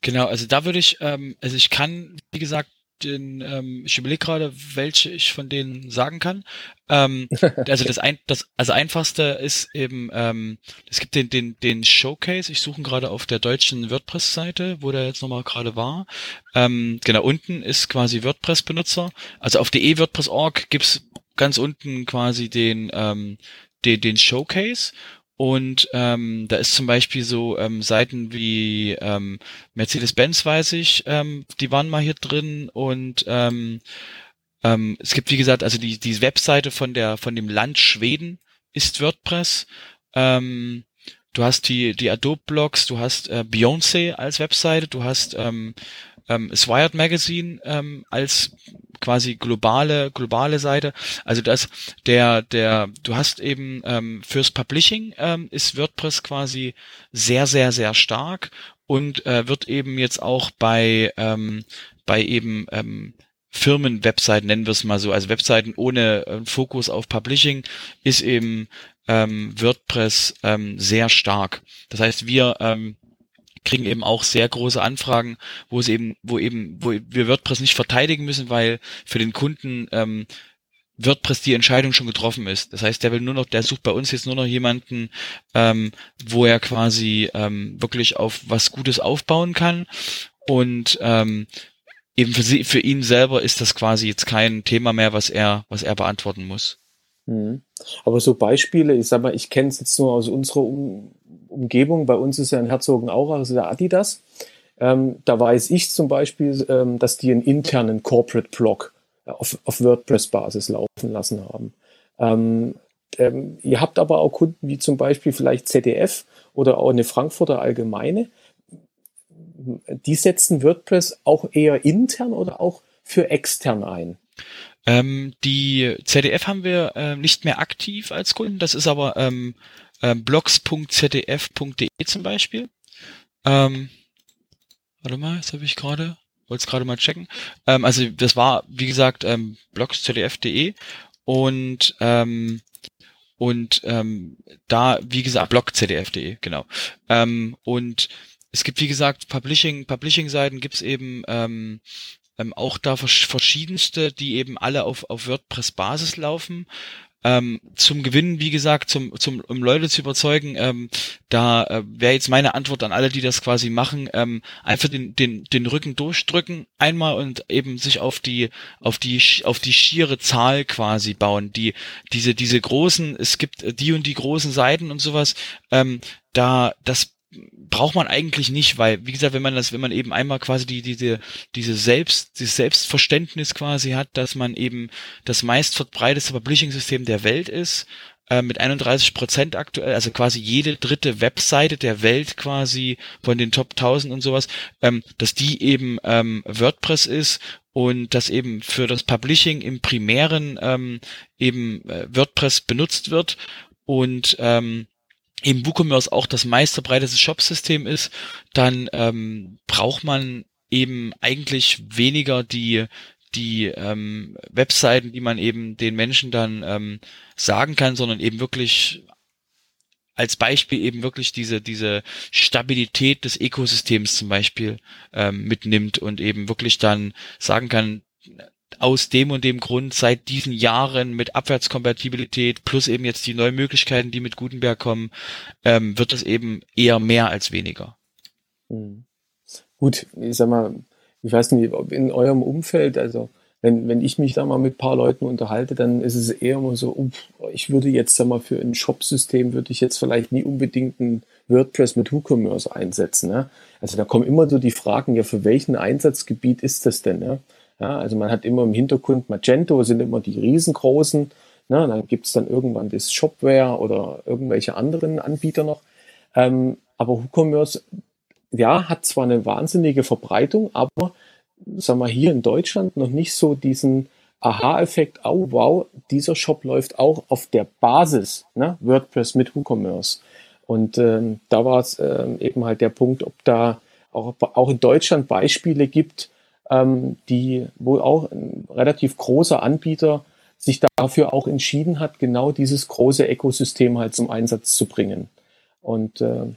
Genau, also da würde ich, ähm, also ich kann, wie gesagt, den, ähm, ich überlege gerade, welche ich von denen sagen kann. Ähm, also das, ein, das also einfachste ist eben, ähm, es gibt den, den, den Showcase, ich suche gerade auf der deutschen WordPress-Seite, wo der jetzt nochmal gerade war. Ähm, genau, unten ist quasi WordPress-Benutzer. Also auf de WordPress.org gibt's ganz unten quasi den, ähm, den, den Showcase und ähm, da ist zum Beispiel so ähm, Seiten wie ähm, Mercedes-Benz, weiß ich, ähm, die waren mal hier drin und ähm, ähm, es gibt wie gesagt, also die die Webseite von der von dem Land Schweden ist WordPress. Ähm, du hast die die Adobe Blogs, du hast äh, Beyoncé als Webseite, du hast ähm, ähm, das Wired Magazine ähm, als quasi globale globale Seite. Also das der der du hast eben ähm, fürs Publishing ähm, ist WordPress quasi sehr sehr sehr stark und äh, wird eben jetzt auch bei ähm, bei eben ähm, Firmenwebseiten nennen wir es mal so, also Webseiten ohne äh, Fokus auf Publishing ist eben ähm, WordPress ähm, sehr stark. Das heißt, wir ähm, kriegen eben auch sehr große Anfragen, wo es eben, wo eben, wo wir WordPress nicht verteidigen müssen, weil für den Kunden ähm, WordPress die Entscheidung schon getroffen ist. Das heißt, der will nur noch, der sucht bei uns jetzt nur noch jemanden, ähm, wo er quasi ähm, wirklich auf was Gutes aufbauen kann. Und ähm, eben für sie, für ihn selber ist das quasi jetzt kein Thema mehr, was er, was er beantworten muss. Mhm. Aber so Beispiele, ich sag mal, ich kenne es jetzt nur aus unserer um Umgebung. Bei uns ist ja in Herzogenaurach also der Adidas. Ähm, da weiß ich zum Beispiel, ähm, dass die einen internen Corporate Blog auf, auf WordPress-Basis laufen lassen haben. Ähm, ähm, ihr habt aber auch Kunden wie zum Beispiel vielleicht ZDF oder auch eine Frankfurter Allgemeine. Die setzen WordPress auch eher intern oder auch für extern ein? Ähm, die ZDF haben wir äh, nicht mehr aktiv als Kunden. Das ist aber ähm, äh, blogs.zdf.de zum Beispiel. Ähm, warte mal, jetzt habe ich gerade, wollte es gerade mal checken. Ähm, also das war, wie gesagt, ähm, blogs.zdf.de und ähm, und ähm, da, wie gesagt, blog.zdf.de, genau. Ähm, und es gibt, wie gesagt, Publishing, Publishing-Seiten gibt's eben ähm, ähm, auch da verschiedenste, die eben alle auf, auf WordPress-Basis laufen. Ähm, zum Gewinnen, wie gesagt, zum, zum, um Leute zu überzeugen, ähm, da äh, wäre jetzt meine Antwort an alle, die das quasi machen, ähm, einfach den, den, den Rücken durchdrücken einmal und eben sich auf die, auf die, auf die schiere Zahl quasi bauen. Die, diese, diese großen, es gibt die und die großen Seiten und sowas, ähm, da, das braucht man eigentlich nicht, weil, wie gesagt, wenn man das, wenn man eben einmal quasi die, diese, diese Selbst, dieses Selbstverständnis quasi hat, dass man eben das meist verbreiteste Publishing-System der Welt ist, äh, mit 31 Prozent aktuell, also quasi jede dritte Webseite der Welt quasi von den Top 1000 und sowas, ähm, dass die eben ähm, WordPress ist und dass eben für das Publishing im primären ähm, eben äh, WordPress benutzt wird und ähm, eben WooCommerce auch das meistverbreitete Shopsystem ist, dann ähm, braucht man eben eigentlich weniger die die ähm, Webseiten, die man eben den Menschen dann ähm, sagen kann, sondern eben wirklich als Beispiel eben wirklich diese diese Stabilität des Ökosystems zum Beispiel ähm, mitnimmt und eben wirklich dann sagen kann, aus dem und dem Grund seit diesen Jahren mit Abwärtskompatibilität plus eben jetzt die neuen Möglichkeiten, die mit Gutenberg kommen, ähm, wird es eben eher mehr als weniger. Mhm. Gut, ich sag mal, ich weiß nicht, ob in eurem Umfeld, also wenn, wenn ich mich da mal mit ein paar Leuten unterhalte, dann ist es eher immer so, ich würde jetzt sag mal für ein Shop-System würde ich jetzt vielleicht nie unbedingt ein WordPress mit WooCommerce einsetzen. Ne? Also da kommen immer so die Fragen, ja, für welchen Einsatzgebiet ist das denn? Ne? Ja, also man hat immer im Hintergrund Magento, sind immer die riesengroßen. Ne? Dann gibt es dann irgendwann das Shopware oder irgendwelche anderen Anbieter noch. Ähm, aber WooCommerce, ja, hat zwar eine wahnsinnige Verbreitung, aber sagen wir hier in Deutschland noch nicht so diesen Aha-Effekt, oh wow, dieser Shop läuft auch auf der Basis, ne? WordPress mit WooCommerce. Und ähm, da war es ähm, eben halt der Punkt, ob da auch, auch in Deutschland Beispiele gibt, ähm, die, wo auch ein relativ großer Anbieter sich dafür auch entschieden hat, genau dieses große Ökosystem halt zum Einsatz zu bringen. Und äh,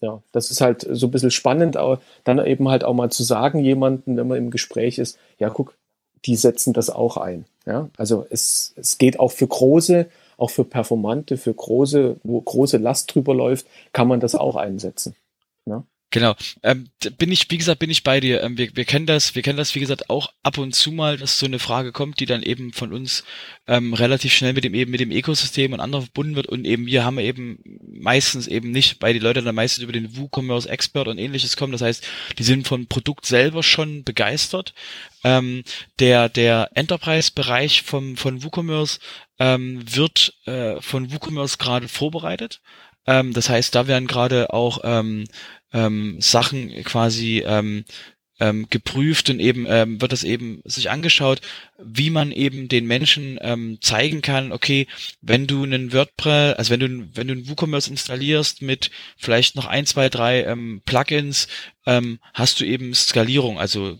ja, das ist halt so ein bisschen spannend, aber dann eben halt auch mal zu sagen, jemanden, wenn man im Gespräch ist, ja, guck, die setzen das auch ein. Ja, also es, es geht auch für große, auch für performante, für große, wo große Last drüber läuft, kann man das auch einsetzen. Ja? Genau. Ähm, bin ich, wie gesagt, bin ich bei dir. Ähm, wir, wir kennen das, wir kennen das, wie gesagt, auch ab und zu mal, dass so eine Frage kommt, die dann eben von uns ähm, relativ schnell mit dem eben mit dem Ökosystem und anderen verbunden wird und eben wir haben eben meistens eben nicht, weil die Leute dann meistens über den WooCommerce Expert und ähnliches kommen. Das heißt, die sind vom Produkt selber schon begeistert. Ähm, der der Enterprise-Bereich vom von WooCommerce ähm, wird äh, von WooCommerce gerade vorbereitet. Ähm, das heißt, da werden gerade auch ähm, ähm, Sachen quasi ähm, ähm, geprüft und eben ähm, wird das eben sich angeschaut, wie man eben den Menschen ähm, zeigen kann, okay, wenn du einen WordPress, also wenn du wenn du einen WooCommerce installierst mit vielleicht noch ein, zwei, drei ähm, Plugins, ähm, hast du eben Skalierung, also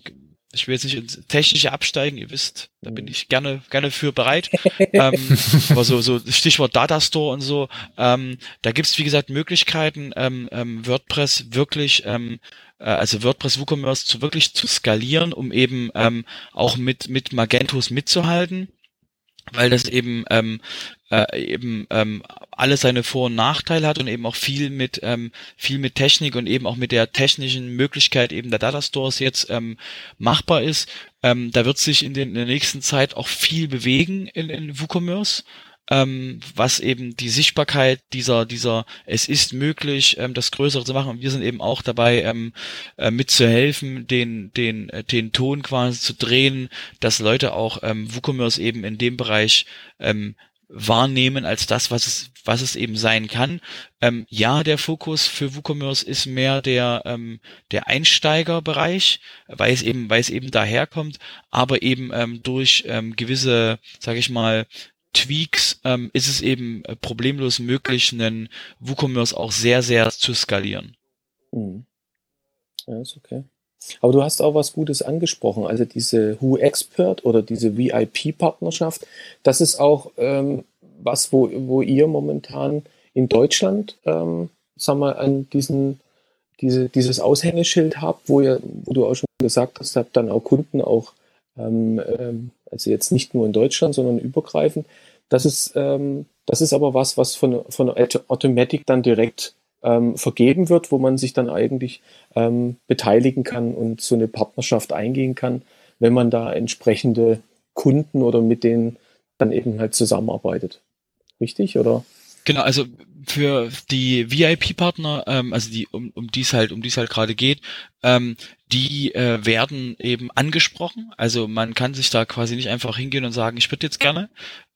ich will jetzt nicht ins Technische absteigen, ihr wisst, da bin ich gerne, gerne für bereit. ähm, aber so, so Stichwort Datastore und so, ähm, da gibt's wie gesagt Möglichkeiten, ähm, ähm, WordPress wirklich, ähm, äh, also WordPress WooCommerce zu wirklich zu skalieren, um eben ähm, auch mit, mit Magentos mitzuhalten weil das eben ähm, äh, eben ähm, alle seine Vor- und Nachteile hat und eben auch viel mit ähm, viel mit Technik und eben auch mit der technischen Möglichkeit eben der Data Stores jetzt ähm, machbar ist. Ähm, da wird sich in, den, in der nächsten Zeit auch viel bewegen in, in WooCommerce ähm, was eben die Sichtbarkeit dieser, dieser, es ist möglich, ähm, das Größere zu machen. Und wir sind eben auch dabei, ähm, äh, mitzuhelfen, den, den, äh, den Ton quasi zu drehen, dass Leute auch ähm, WooCommerce eben in dem Bereich ähm, wahrnehmen als das, was es, was es eben sein kann. Ähm, ja, der Fokus für WooCommerce ist mehr der, ähm, der Einsteigerbereich, weil es eben, weil es eben daherkommt, aber eben ähm, durch ähm, gewisse, sage ich mal, Tweaks ähm, ist es eben äh, problemlos möglich, einen WooCommerce auch sehr, sehr zu skalieren. Mhm. Ja, ist okay. Aber du hast auch was Gutes angesprochen, also diese Who Expert oder diese VIP-Partnerschaft, das ist auch ähm, was, wo, wo ihr momentan in Deutschland, ähm, sagen wir, an diesen, diese, dieses Aushängeschild habt, wo ihr, wo du auch schon gesagt hast, habt dann auch Kunden auch ähm, ähm, also jetzt nicht nur in Deutschland, sondern übergreifend. Das ist, ähm, das ist aber was, was von, von Automatic dann direkt ähm, vergeben wird, wo man sich dann eigentlich ähm, beteiligen kann und so eine Partnerschaft eingehen kann, wenn man da entsprechende Kunden oder mit denen dann eben halt zusammenarbeitet. Richtig, oder? Genau, also für die VIP-Partner, ähm, also die um, um die es halt um die halt gerade geht, ähm, die äh, werden eben angesprochen. Also man kann sich da quasi nicht einfach hingehen und sagen, ich würde jetzt gerne,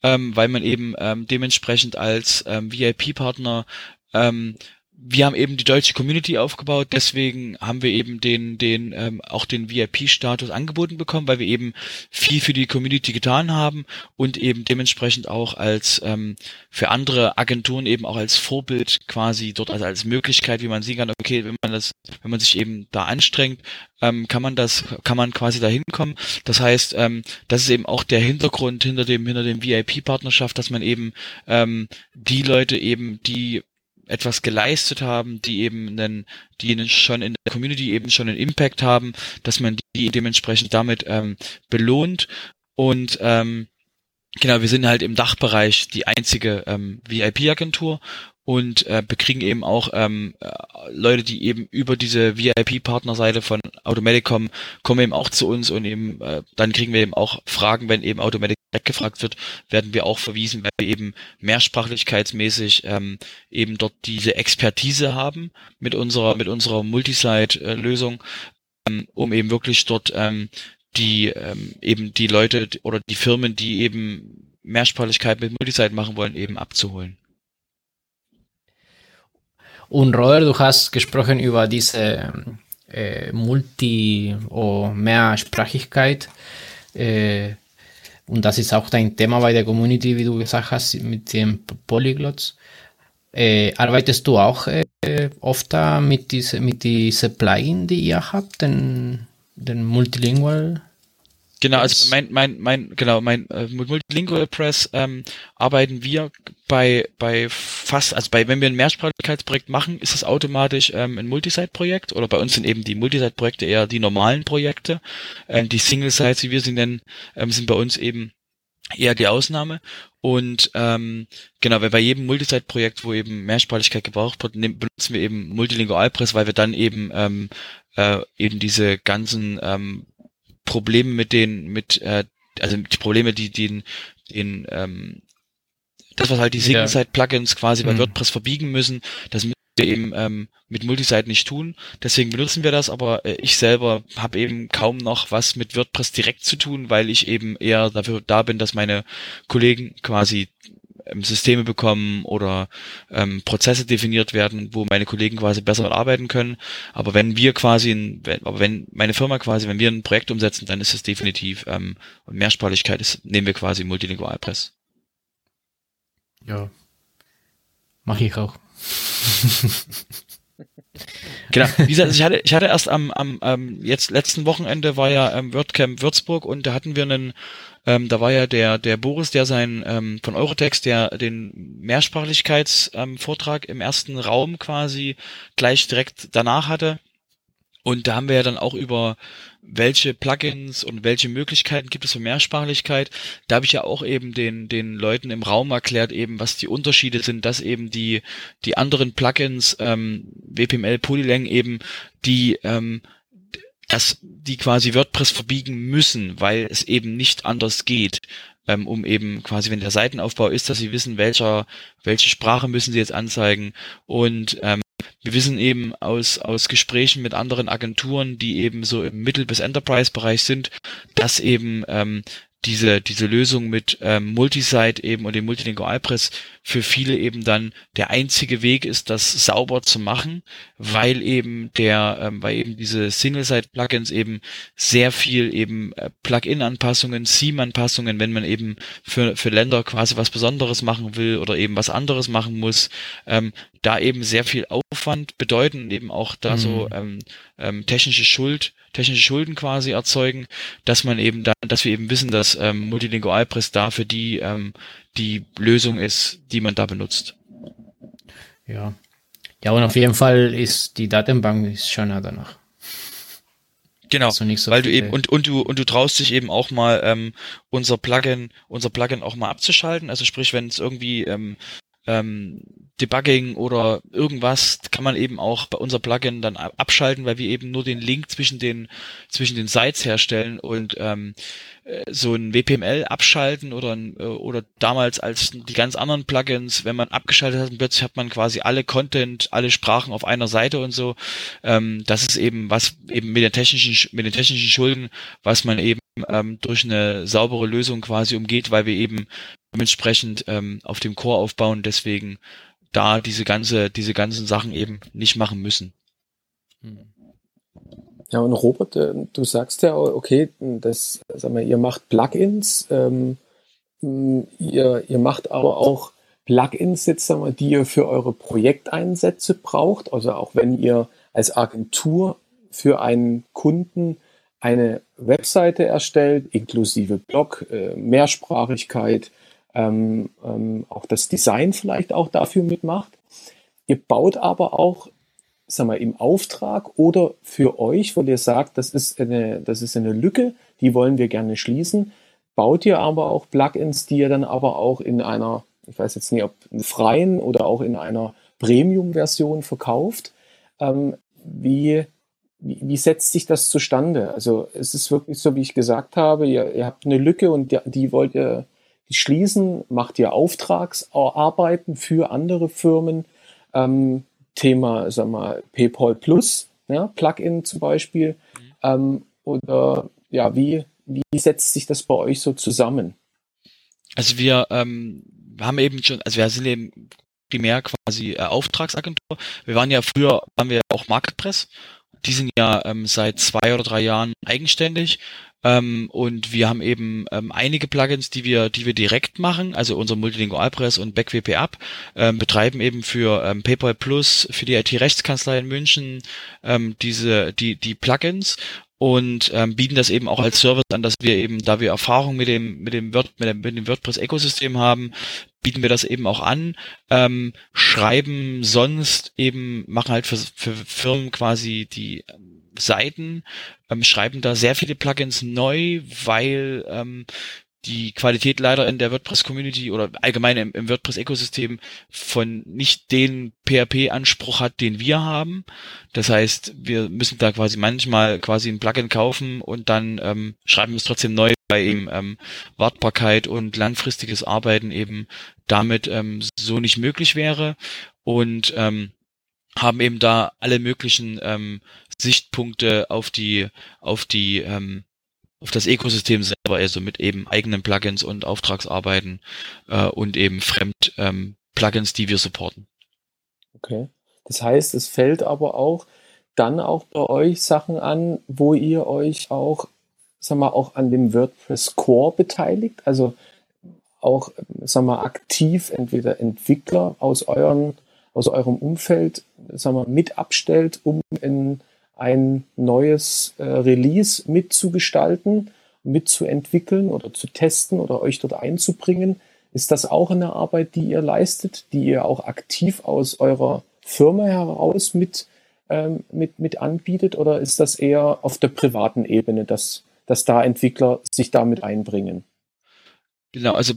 ähm, weil man eben ähm, dementsprechend als ähm, VIP-Partner ähm, wir haben eben die deutsche Community aufgebaut, deswegen haben wir eben den, den ähm, auch den VIP-Status angeboten bekommen, weil wir eben viel für die Community getan haben und eben dementsprechend auch als ähm, für andere Agenturen eben auch als Vorbild quasi dort also als Möglichkeit, wie man sehen kann, okay, wenn man das, wenn man sich eben da anstrengt, ähm, kann man das, kann man quasi da hinkommen. Das heißt, ähm, das ist eben auch der Hintergrund hinter dem hinter dem VIP-Partnerschaft, dass man eben ähm, die Leute eben, die etwas geleistet haben, die eben einen, die schon in der Community eben schon einen Impact haben, dass man die dementsprechend damit ähm, belohnt. Und ähm, Genau, wir sind halt im Dachbereich die einzige ähm, VIP-Agentur und äh, bekriegen eben auch ähm, äh, Leute, die eben über diese VIP-Partnerseite von Automatic kommen, kommen eben auch zu uns und eben äh, dann kriegen wir eben auch Fragen, wenn eben Automatic direkt gefragt wird, werden wir auch verwiesen, weil wir eben mehrsprachlichkeitsmäßig ähm, eben dort diese Expertise haben mit unserer mit unserer Multisite-Lösung, ähm, um eben wirklich dort ähm, die ähm, eben die Leute oder die Firmen, die eben Mehrsprachigkeit mit Multisite machen wollen, eben abzuholen. Und Robert, du hast gesprochen über diese äh, Multi- oder Mehrsprachigkeit. Äh, und das ist auch dein Thema bei der Community, wie du gesagt hast, mit den Polyglots. Äh, arbeitest du auch äh, oft mit diese mit diese Plugin, die ihr habt, den, den Multilingual Genau, also mein, mein, mein, genau, mein äh, mit Multilingual Press ähm, arbeiten wir bei bei fast, also bei wenn wir ein Mehrsprachigkeitsprojekt machen, ist es automatisch ähm, ein Multisite-Projekt oder bei uns sind eben die Multisite-Projekte eher die normalen Projekte. Ähm, die Single-Sites, wie wir sie nennen, ähm, sind bei uns eben eher die Ausnahme. Und ähm, genau, weil bei jedem Multisite-Projekt, wo eben Mehrsprachigkeit gebraucht wird, benutzen wir eben Multilingual Press, weil wir dann eben ähm, äh, eben diese ganzen ähm, Probleme mit den, mit, äh, also die Probleme, die den, den, ähm, das, was halt die Single-Site-Plugins quasi bei mhm. WordPress verbiegen müssen, das müssen wir eben ähm, mit Multisite nicht tun. Deswegen benutzen wir das, aber äh, ich selber habe eben kaum noch was mit WordPress direkt zu tun, weil ich eben eher dafür da bin, dass meine Kollegen quasi ähm, Systeme bekommen oder ähm, Prozesse definiert werden, wo meine Kollegen quasi besser arbeiten können. Aber wenn wir quasi, ein, wenn, aber wenn meine Firma quasi, wenn wir ein Projekt umsetzen, dann ist es definitiv ähm, und Mehrsprachigkeit ist, nehmen wir quasi Multilingual Press. Ja, mache ich auch. genau. Wie gesagt, ich hatte, ich hatte erst am, am ähm, jetzt letzten Wochenende war ja ähm, WordCamp Würzburg und da hatten wir einen ähm, da war ja der, der Boris, der sein ähm, von Eurotext, der den Mehrsprachlichkeitsvortrag ähm, im ersten Raum quasi gleich direkt danach hatte. Und da haben wir ja dann auch über welche Plugins und welche Möglichkeiten gibt es für Mehrsprachlichkeit. Da habe ich ja auch eben den, den Leuten im Raum erklärt, eben was die Unterschiede sind, dass eben die, die anderen Plugins, ähm, WPML, Polylang eben, die ähm, dass die quasi WordPress verbiegen müssen, weil es eben nicht anders geht, ähm, um eben quasi, wenn der Seitenaufbau ist, dass sie wissen, welcher, welche Sprache müssen sie jetzt anzeigen. Und ähm, wir wissen eben aus, aus Gesprächen mit anderen Agenturen, die eben so im Mittel- bis Enterprise-Bereich sind, dass eben ähm, diese, diese Lösung mit ähm, Multisite eben und dem Multilingualpress für viele eben dann der einzige Weg ist, das sauber zu machen, weil eben der, ähm, weil eben diese Single-Site-Plugins eben sehr viel eben äh, Plugin-Anpassungen, Theme-Anpassungen, wenn man eben für, für Länder quasi was Besonderes machen will oder eben was anderes machen muss, ähm, da eben sehr viel Aufwand bedeuten, eben auch da mhm. so ähm, ähm, technische Schuld, technische Schulden quasi erzeugen, dass man eben da, dass wir eben wissen, dass ähm, Multilingualpress da für die ähm, die Lösung ist, die man da benutzt. Ja. Ja, und auf jeden Fall ist die Datenbank ist schöner danach. Genau, also so weil du eben und und du und du traust dich eben auch mal ähm, unser Plugin unser Plugin auch mal abzuschalten. Also sprich, wenn es irgendwie ähm, ähm, Debugging oder irgendwas kann man eben auch bei unser Plugin dann abschalten, weil wir eben nur den Link zwischen den zwischen den Sites herstellen und ähm, äh, so ein WPML abschalten oder äh, oder damals als die ganz anderen Plugins, wenn man abgeschaltet hat, plötzlich hat man quasi alle Content, alle Sprachen auf einer Seite und so. Ähm, das ist eben was eben mit den technischen mit den technischen Schulden, was man eben ähm, durch eine saubere Lösung quasi umgeht, weil wir eben dementsprechend ähm, auf dem Core aufbauen, deswegen da diese ganze, diese ganzen Sachen eben nicht machen müssen. Ja, und Robert, äh, du sagst ja, okay, das, sag mal, ihr macht Plugins, ähm, ihr, ihr macht aber auch Plugins jetzt, sag mal, die ihr für eure Projekteinsätze braucht. Also auch wenn ihr als Agentur für einen Kunden eine Webseite erstellt, inklusive Blog, äh, Mehrsprachigkeit, ähm, ähm, auch das Design vielleicht auch dafür mitmacht. ihr baut aber auch, sag mal, im Auftrag oder für euch, weil ihr sagt, das ist eine, das ist eine Lücke, die wollen wir gerne schließen, baut ihr aber auch Plugins, die ihr dann aber auch in einer, ich weiß jetzt nicht, ob freien oder auch in einer Premium-Version verkauft. Ähm, wie, wie, wie, setzt sich das zustande? Also es ist wirklich so, wie ich gesagt habe, ihr, ihr habt eine Lücke und die, die wollt ihr die schließen, macht ihr Auftragsarbeiten für andere Firmen. Ähm, Thema, sag mal, PayPal Plus, ja, Plugin zum Beispiel. Mhm. Ähm, oder ja, wie, wie setzt sich das bei euch so zusammen? Also wir ähm, haben eben schon, also wir sind eben primär quasi äh, Auftragsagentur. Wir waren ja früher, waren wir auch Marketpress. Die sind ja ähm, seit zwei oder drei Jahren eigenständig. Ähm, und wir haben eben ähm, einige Plugins, die wir, die wir direkt machen, also unser Multilingual Press und BackWP Up, ähm, betreiben eben für ähm, PayPal Plus, für die IT-Rechtskanzlei in München ähm, diese, die, die Plugins und ähm, bieten das eben auch als Service an, dass wir eben, da wir Erfahrung mit dem mit dem, Word, mit dem, mit dem WordPress-Ökosystem haben, bieten wir das eben auch an, ähm, schreiben sonst eben, machen halt für, für Firmen quasi die ähm, Seiten, ähm, schreiben da sehr viele Plugins neu, weil ähm, die Qualität leider in der WordPress-Community oder allgemein im, im WordPress-Ökosystem von nicht den PHP-Anspruch hat, den wir haben. Das heißt, wir müssen da quasi manchmal quasi ein Plugin kaufen und dann ähm, schreiben wir es trotzdem neu, weil eben ähm, Wartbarkeit und langfristiges Arbeiten eben damit ähm, so nicht möglich wäre. Und ähm, haben eben da alle möglichen ähm, Sichtpunkte auf die auf die ähm, auf das Ökosystem selber, also mit eben eigenen Plugins und Auftragsarbeiten äh, und eben fremd ähm, Plugins, die wir supporten. Okay. Das heißt, es fällt aber auch dann auch bei euch Sachen an, wo ihr euch auch, sag mal, auch an dem WordPress Core beteiligt, also auch, sag mal, aktiv entweder Entwickler aus euren, aus eurem Umfeld, sag mal, mit abstellt, um in ein neues äh, Release mitzugestalten, mitzuentwickeln oder zu testen oder euch dort einzubringen. Ist das auch eine Arbeit, die ihr leistet, die ihr auch aktiv aus eurer Firma heraus mit, ähm, mit, mit anbietet oder ist das eher auf der privaten Ebene, dass, dass da Entwickler sich damit einbringen? Genau, also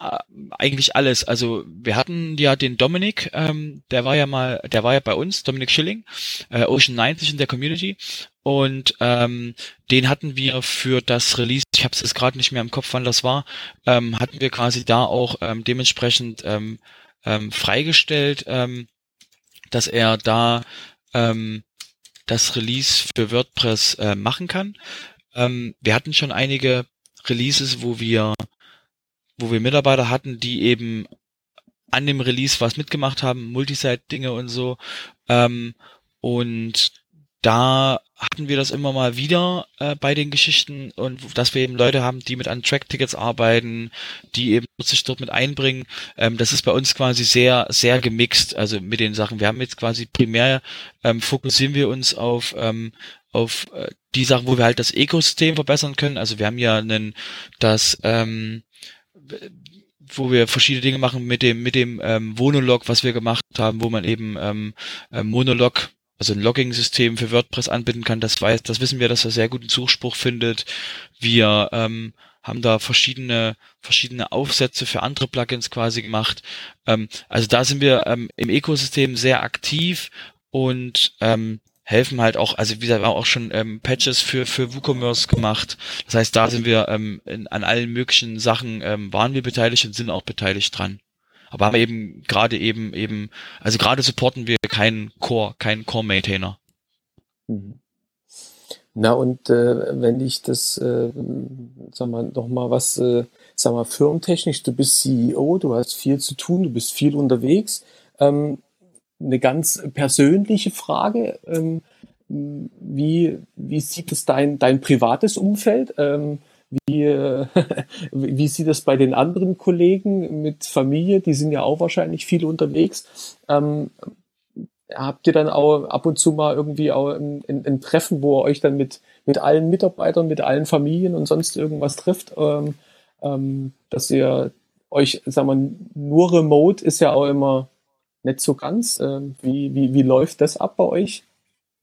äh, eigentlich alles. Also wir hatten ja den Dominik, ähm, der war ja mal, der war ja bei uns, Dominik Schilling, äh, Ocean 90 in der Community und ähm, den hatten wir für das Release, ich habe es jetzt gerade nicht mehr im Kopf, wann das war, ähm, hatten wir quasi da auch ähm, dementsprechend ähm, ähm, freigestellt, ähm, dass er da ähm, das Release für WordPress äh, machen kann. Ähm, wir hatten schon einige Releases, wo wir wo wir Mitarbeiter hatten, die eben an dem Release was mitgemacht haben, Multisite-Dinge und so. Ähm, und da hatten wir das immer mal wieder äh, bei den Geschichten und dass wir eben Leute haben, die mit an Track-Tickets arbeiten, die eben sich dort mit einbringen. Ähm, das ist bei uns quasi sehr, sehr gemixt, also mit den Sachen. Wir haben jetzt quasi primär ähm, fokussieren wir uns auf ähm, auf äh, die Sachen, wo wir halt das Ökosystem verbessern können. Also wir haben ja einen das ähm, wo wir verschiedene Dinge machen mit dem mit dem ähm, Monolog, was wir gemacht haben, wo man eben ähm, äh, Monolog, also ein Logging-System für WordPress anbinden kann. Das weiß, das wissen wir, dass er sehr guten Zuspruch findet. Wir ähm, haben da verschiedene verschiedene Aufsätze für andere Plugins quasi gemacht. Ähm, also da sind wir ähm, im Ökosystem sehr aktiv und ähm, helfen halt auch, also wie gesagt, wir haben auch schon ähm, Patches für, für WooCommerce gemacht. Das heißt, da sind wir ähm, in, an allen möglichen Sachen, ähm, waren wir beteiligt und sind auch beteiligt dran. Aber haben eben gerade eben eben, also gerade supporten wir keinen Core, keinen Core-Maintainer. Mhm. Na und äh, wenn ich das, äh, sag mal, noch mal was, äh, sag mal, firmentechnisch, du bist CEO, du hast viel zu tun, du bist viel unterwegs. Ähm, eine ganz persönliche Frage. Ähm, wie, wie sieht es dein, dein privates Umfeld? Ähm, wie, wie sieht es bei den anderen Kollegen mit Familie? Die sind ja auch wahrscheinlich viel unterwegs. Ähm, habt ihr dann auch ab und zu mal irgendwie auch ein, ein, ein, Treffen, wo ihr euch dann mit, mit allen Mitarbeitern, mit allen Familien und sonst irgendwas trifft, ähm, ähm, dass ihr euch, sagen wir, nur remote ist ja auch immer nicht so ganz. Ähm, wie, wie, wie läuft das ab bei euch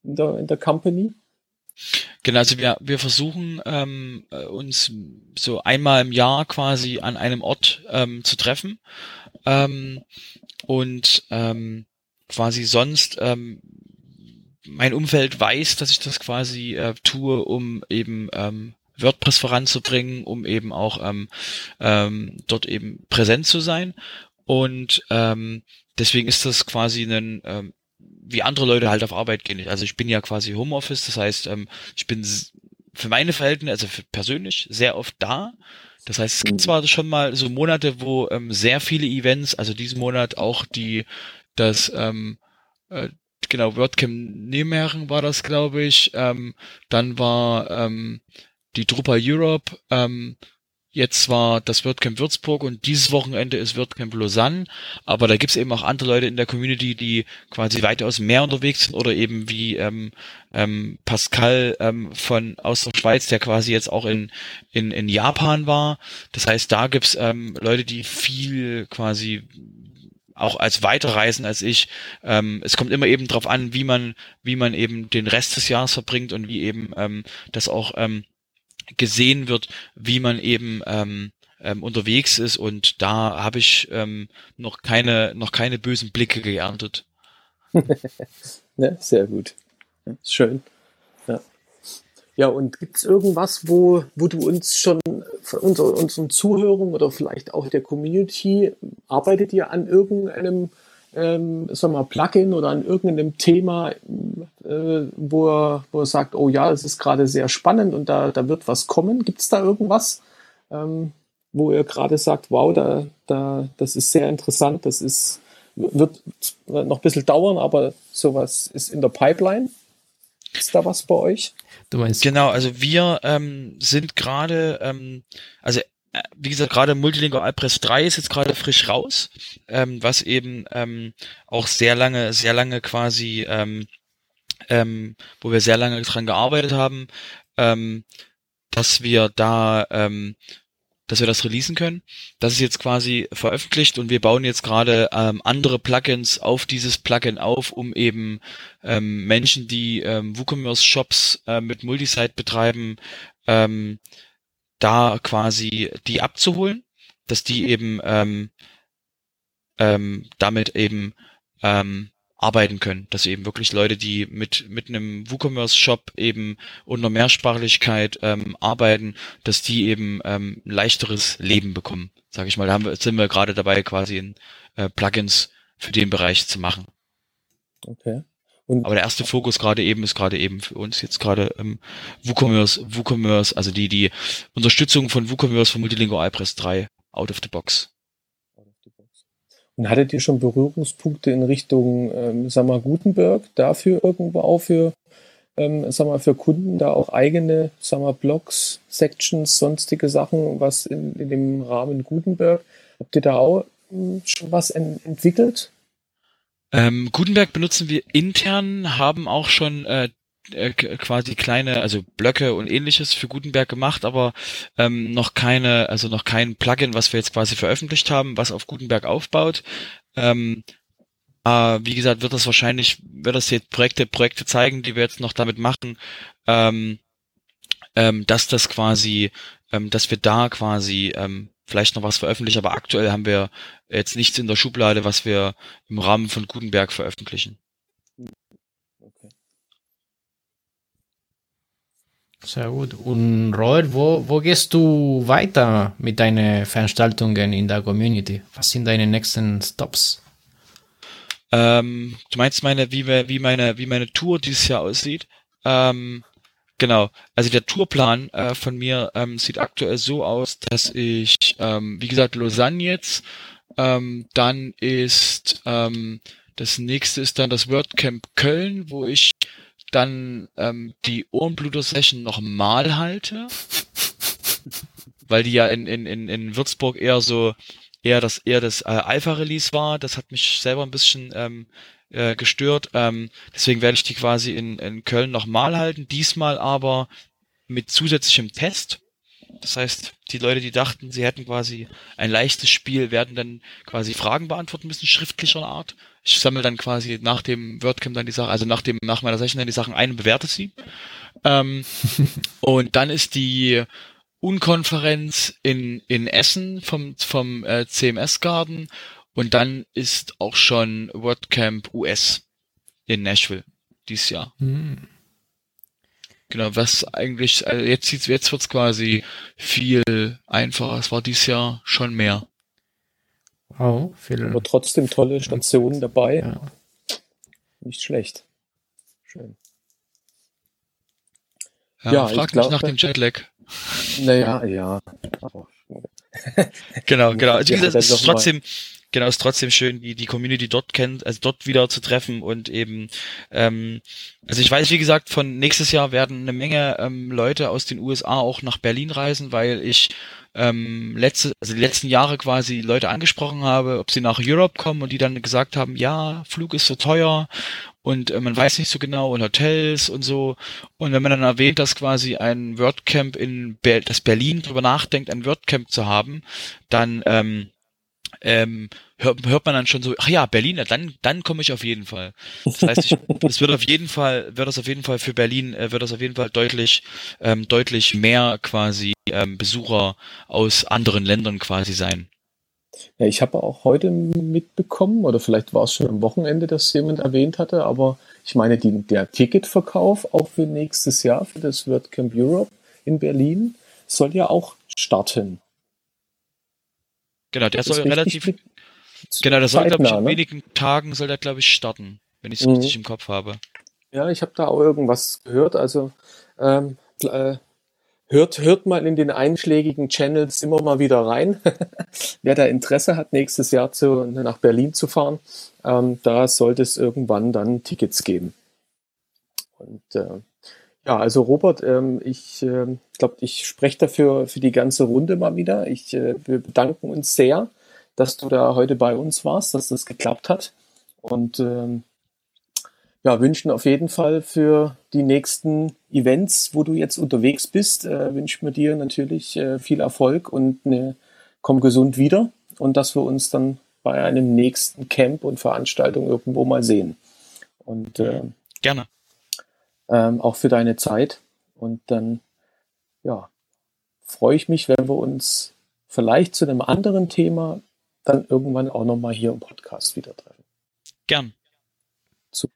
in der, in der Company? Genau, also wir, wir versuchen ähm, äh, uns so einmal im Jahr quasi an einem Ort ähm, zu treffen ähm, und ähm, quasi sonst ähm, mein Umfeld weiß, dass ich das quasi äh, tue, um eben ähm, WordPress voranzubringen, um eben auch ähm, ähm, dort eben präsent zu sein. Und ähm, deswegen ist das quasi ein, ähm, wie andere Leute halt auf Arbeit gehen. Also ich bin ja quasi Homeoffice, das heißt, ähm, ich bin für meine Verhältnisse, also für persönlich, sehr oft da. Das heißt, es gibt mhm. zwar schon mal so Monate, wo ähm, sehr viele Events, also diesen Monat auch die, das, ähm, äh, genau, WordCamp Nijmegen war das, glaube ich. Ähm, dann war ähm, die Drupal Europe, ähm, Jetzt war das WordCamp Würzburg und dieses Wochenende ist WordCamp Lausanne. Aber da gibt's eben auch andere Leute in der Community, die quasi weitaus mehr unterwegs sind oder eben wie ähm, ähm, Pascal ähm, von aus der Schweiz, der quasi jetzt auch in, in, in Japan war. Das heißt, da gibt's ähm, Leute, die viel quasi auch als weiterreisen als ich. Ähm, es kommt immer eben drauf an, wie man, wie man eben den Rest des Jahres verbringt und wie eben ähm, das auch ähm, gesehen wird, wie man eben ähm, ähm, unterwegs ist und da habe ich ähm, noch keine noch keine bösen Blicke geerntet. ja, sehr gut. Schön. Ja. Ja, und gibt es irgendwas, wo, wo du uns schon von unser, unseren Zuhörern oder vielleicht auch der Community, arbeitet ihr an irgendeinem ähm, sagen wir, Plugin oder an irgendeinem Thema, äh, wo, er, wo er sagt, oh ja, es ist gerade sehr spannend und da, da wird was kommen. Gibt es da irgendwas, ähm, wo er gerade sagt, wow, da, da, das ist sehr interessant, das ist, wird noch ein bisschen dauern, aber sowas ist in der Pipeline? Ist da was bei euch? Du meinst? Genau, also wir ähm, sind gerade, ähm, also wie gesagt, gerade Multilingual Alpress 3 ist jetzt gerade frisch raus, ähm, was eben ähm, auch sehr lange, sehr lange quasi, ähm, ähm, wo wir sehr lange dran gearbeitet haben, ähm, dass wir da, ähm, dass wir das releasen können. Das ist jetzt quasi veröffentlicht und wir bauen jetzt gerade ähm, andere Plugins auf dieses Plugin auf, um eben ähm, Menschen, die ähm, WooCommerce-Shops äh, mit Multisite betreiben, ähm, da quasi die abzuholen, dass die eben ähm, ähm, damit eben ähm, arbeiten können, dass eben wirklich Leute, die mit mit einem WooCommerce-Shop eben unter Mehrsprachlichkeit ähm, arbeiten, dass die eben ähm, leichteres Leben bekommen, sage ich mal. Da haben wir, sind wir gerade dabei, quasi in äh, Plugins für den Bereich zu machen. Okay. Und Aber der erste Fokus gerade eben ist gerade eben für uns jetzt gerade ähm, WooCommerce, WooCommerce, also die die Unterstützung von WooCommerce von Multilingual Press 3 out of the box. Und hattet ihr schon Berührungspunkte in Richtung, ähm, sag mal, Gutenberg dafür irgendwo auch für, ähm, sag mal, für Kunden da auch eigene, sag mal, Blogs, Sections, sonstige Sachen, was in, in dem Rahmen Gutenberg? Habt ihr da auch ähm, schon was en entwickelt? Ähm, Gutenberg benutzen wir intern, haben auch schon äh, äh quasi kleine, also Blöcke und ähnliches für Gutenberg gemacht, aber ähm, noch keine, also noch kein Plugin, was wir jetzt quasi veröffentlicht haben, was auf Gutenberg aufbaut. Ähm, äh, wie gesagt, wird das wahrscheinlich, wird das jetzt Projekte, Projekte zeigen, die wir jetzt noch damit machen, ähm, ähm, dass das quasi, ähm, dass wir da quasi ähm, vielleicht noch was veröffentlichen, aber aktuell haben wir jetzt nichts in der Schublade, was wir im Rahmen von Gutenberg veröffentlichen. Okay. Sehr gut. Und Robert, wo, wo gehst du weiter mit deinen Veranstaltungen in der Community? Was sind deine nächsten Stops? Ähm, du meinst meine, wie, wie meine, wie meine Tour dieses Jahr aussieht? Ähm, Genau. Also der Tourplan äh, von mir ähm, sieht aktuell so aus, dass ich, ähm, wie gesagt, Lausanne jetzt, ähm, dann ist ähm, das nächste ist dann das WordCamp Köln, wo ich dann ähm, die Ohrenbluter-Session nochmal halte, weil die ja in, in, in, in Würzburg eher so eher das eher das äh, Alpha-Release war. Das hat mich selber ein bisschen ähm, äh, gestört. Ähm, deswegen werde ich die quasi in, in Köln nochmal halten, diesmal aber mit zusätzlichem Test. Das heißt, die Leute, die dachten, sie hätten quasi ein leichtes Spiel, werden dann quasi Fragen beantworten müssen, schriftlicher Art. Ich sammle dann quasi nach dem WordCamp dann die Sachen, also nach dem, nach meiner Session dann die Sachen ein und bewerte sie. Ähm, und dann ist die Unkonferenz in, in Essen vom, vom äh, CMS Garden und dann ist auch schon WordCamp US in Nashville dieses Jahr. Hm. Genau, was eigentlich, also jetzt sieht's, jetzt wird's quasi viel einfacher. Es war dieses Jahr schon mehr. Wow, viel. Aber trotzdem tolle Stationen dabei. Ja. Nicht schlecht. Schön. Ja, Ja, ich frag mich nach dem Jetlag. Naja, ja. Genau, genau. Also wie Ja, gesagt, es ist noch mal- trotzdem, genau, ist trotzdem schön, die, die Community dort kennt, also dort wieder zu treffen und eben, ähm, also ich weiß, wie gesagt, von nächstes Jahr werden eine Menge ähm, Leute aus den USA auch nach Berlin reisen, weil ich ähm, letzte, also die letzten Jahre quasi Leute angesprochen habe, ob sie nach Europe kommen und die dann gesagt haben, ja, Flug ist so teuer und äh, man weiß nicht so genau und Hotels und so. Und wenn man dann erwähnt, dass quasi ein WordCamp in Ber dass Berlin drüber nachdenkt, ein WordCamp zu haben, dann ähm, ähm, hört, hört man dann schon so, ach ja, Berlin, dann, dann komme ich auf jeden Fall. Das heißt, ich, es wird auf jeden Fall, wird das auf jeden Fall für Berlin, äh, wird das auf jeden Fall deutlich, ähm, deutlich mehr quasi ähm, Besucher aus anderen Ländern quasi sein. Ja, ich habe auch heute mitbekommen, oder vielleicht war es schon am Wochenende, dass jemand erwähnt hatte, aber ich meine, die, der Ticketverkauf auch für nächstes Jahr für das WordCamp Europe in Berlin soll ja auch starten. Genau, der Ist soll relativ, genau, der soll, glaube ich, in ne? wenigen Tagen soll der, glaube ich, starten, wenn ich es Mhm. richtig im Kopf habe. Ja, ich habe da auch irgendwas gehört. Also ähm, äh, hört, hört mal in den einschlägigen Channels immer mal wieder rein. Wer da Interesse hat, nächstes Jahr zu, nach Berlin zu fahren, ähm, da sollte es irgendwann dann Tickets geben. Und äh, ja, also Robert, ähm, ich ähm, glaube, ich spreche dafür für die ganze Runde mal wieder. Ich, äh, wir bedanken uns sehr, dass du da heute bei uns warst, dass das geklappt hat. Und ähm, ja, wünschen auf jeden Fall für die nächsten Events, wo du jetzt unterwegs bist, äh, wünschen wir dir natürlich äh, viel Erfolg und eine, komm gesund wieder und dass wir uns dann bei einem nächsten Camp und Veranstaltung irgendwo mal sehen. Und äh, Gerne. Ähm, auch für deine Zeit. Und dann, ja, freue ich mich, wenn wir uns vielleicht zu einem anderen Thema dann irgendwann auch nochmal hier im Podcast wieder treffen. Gern.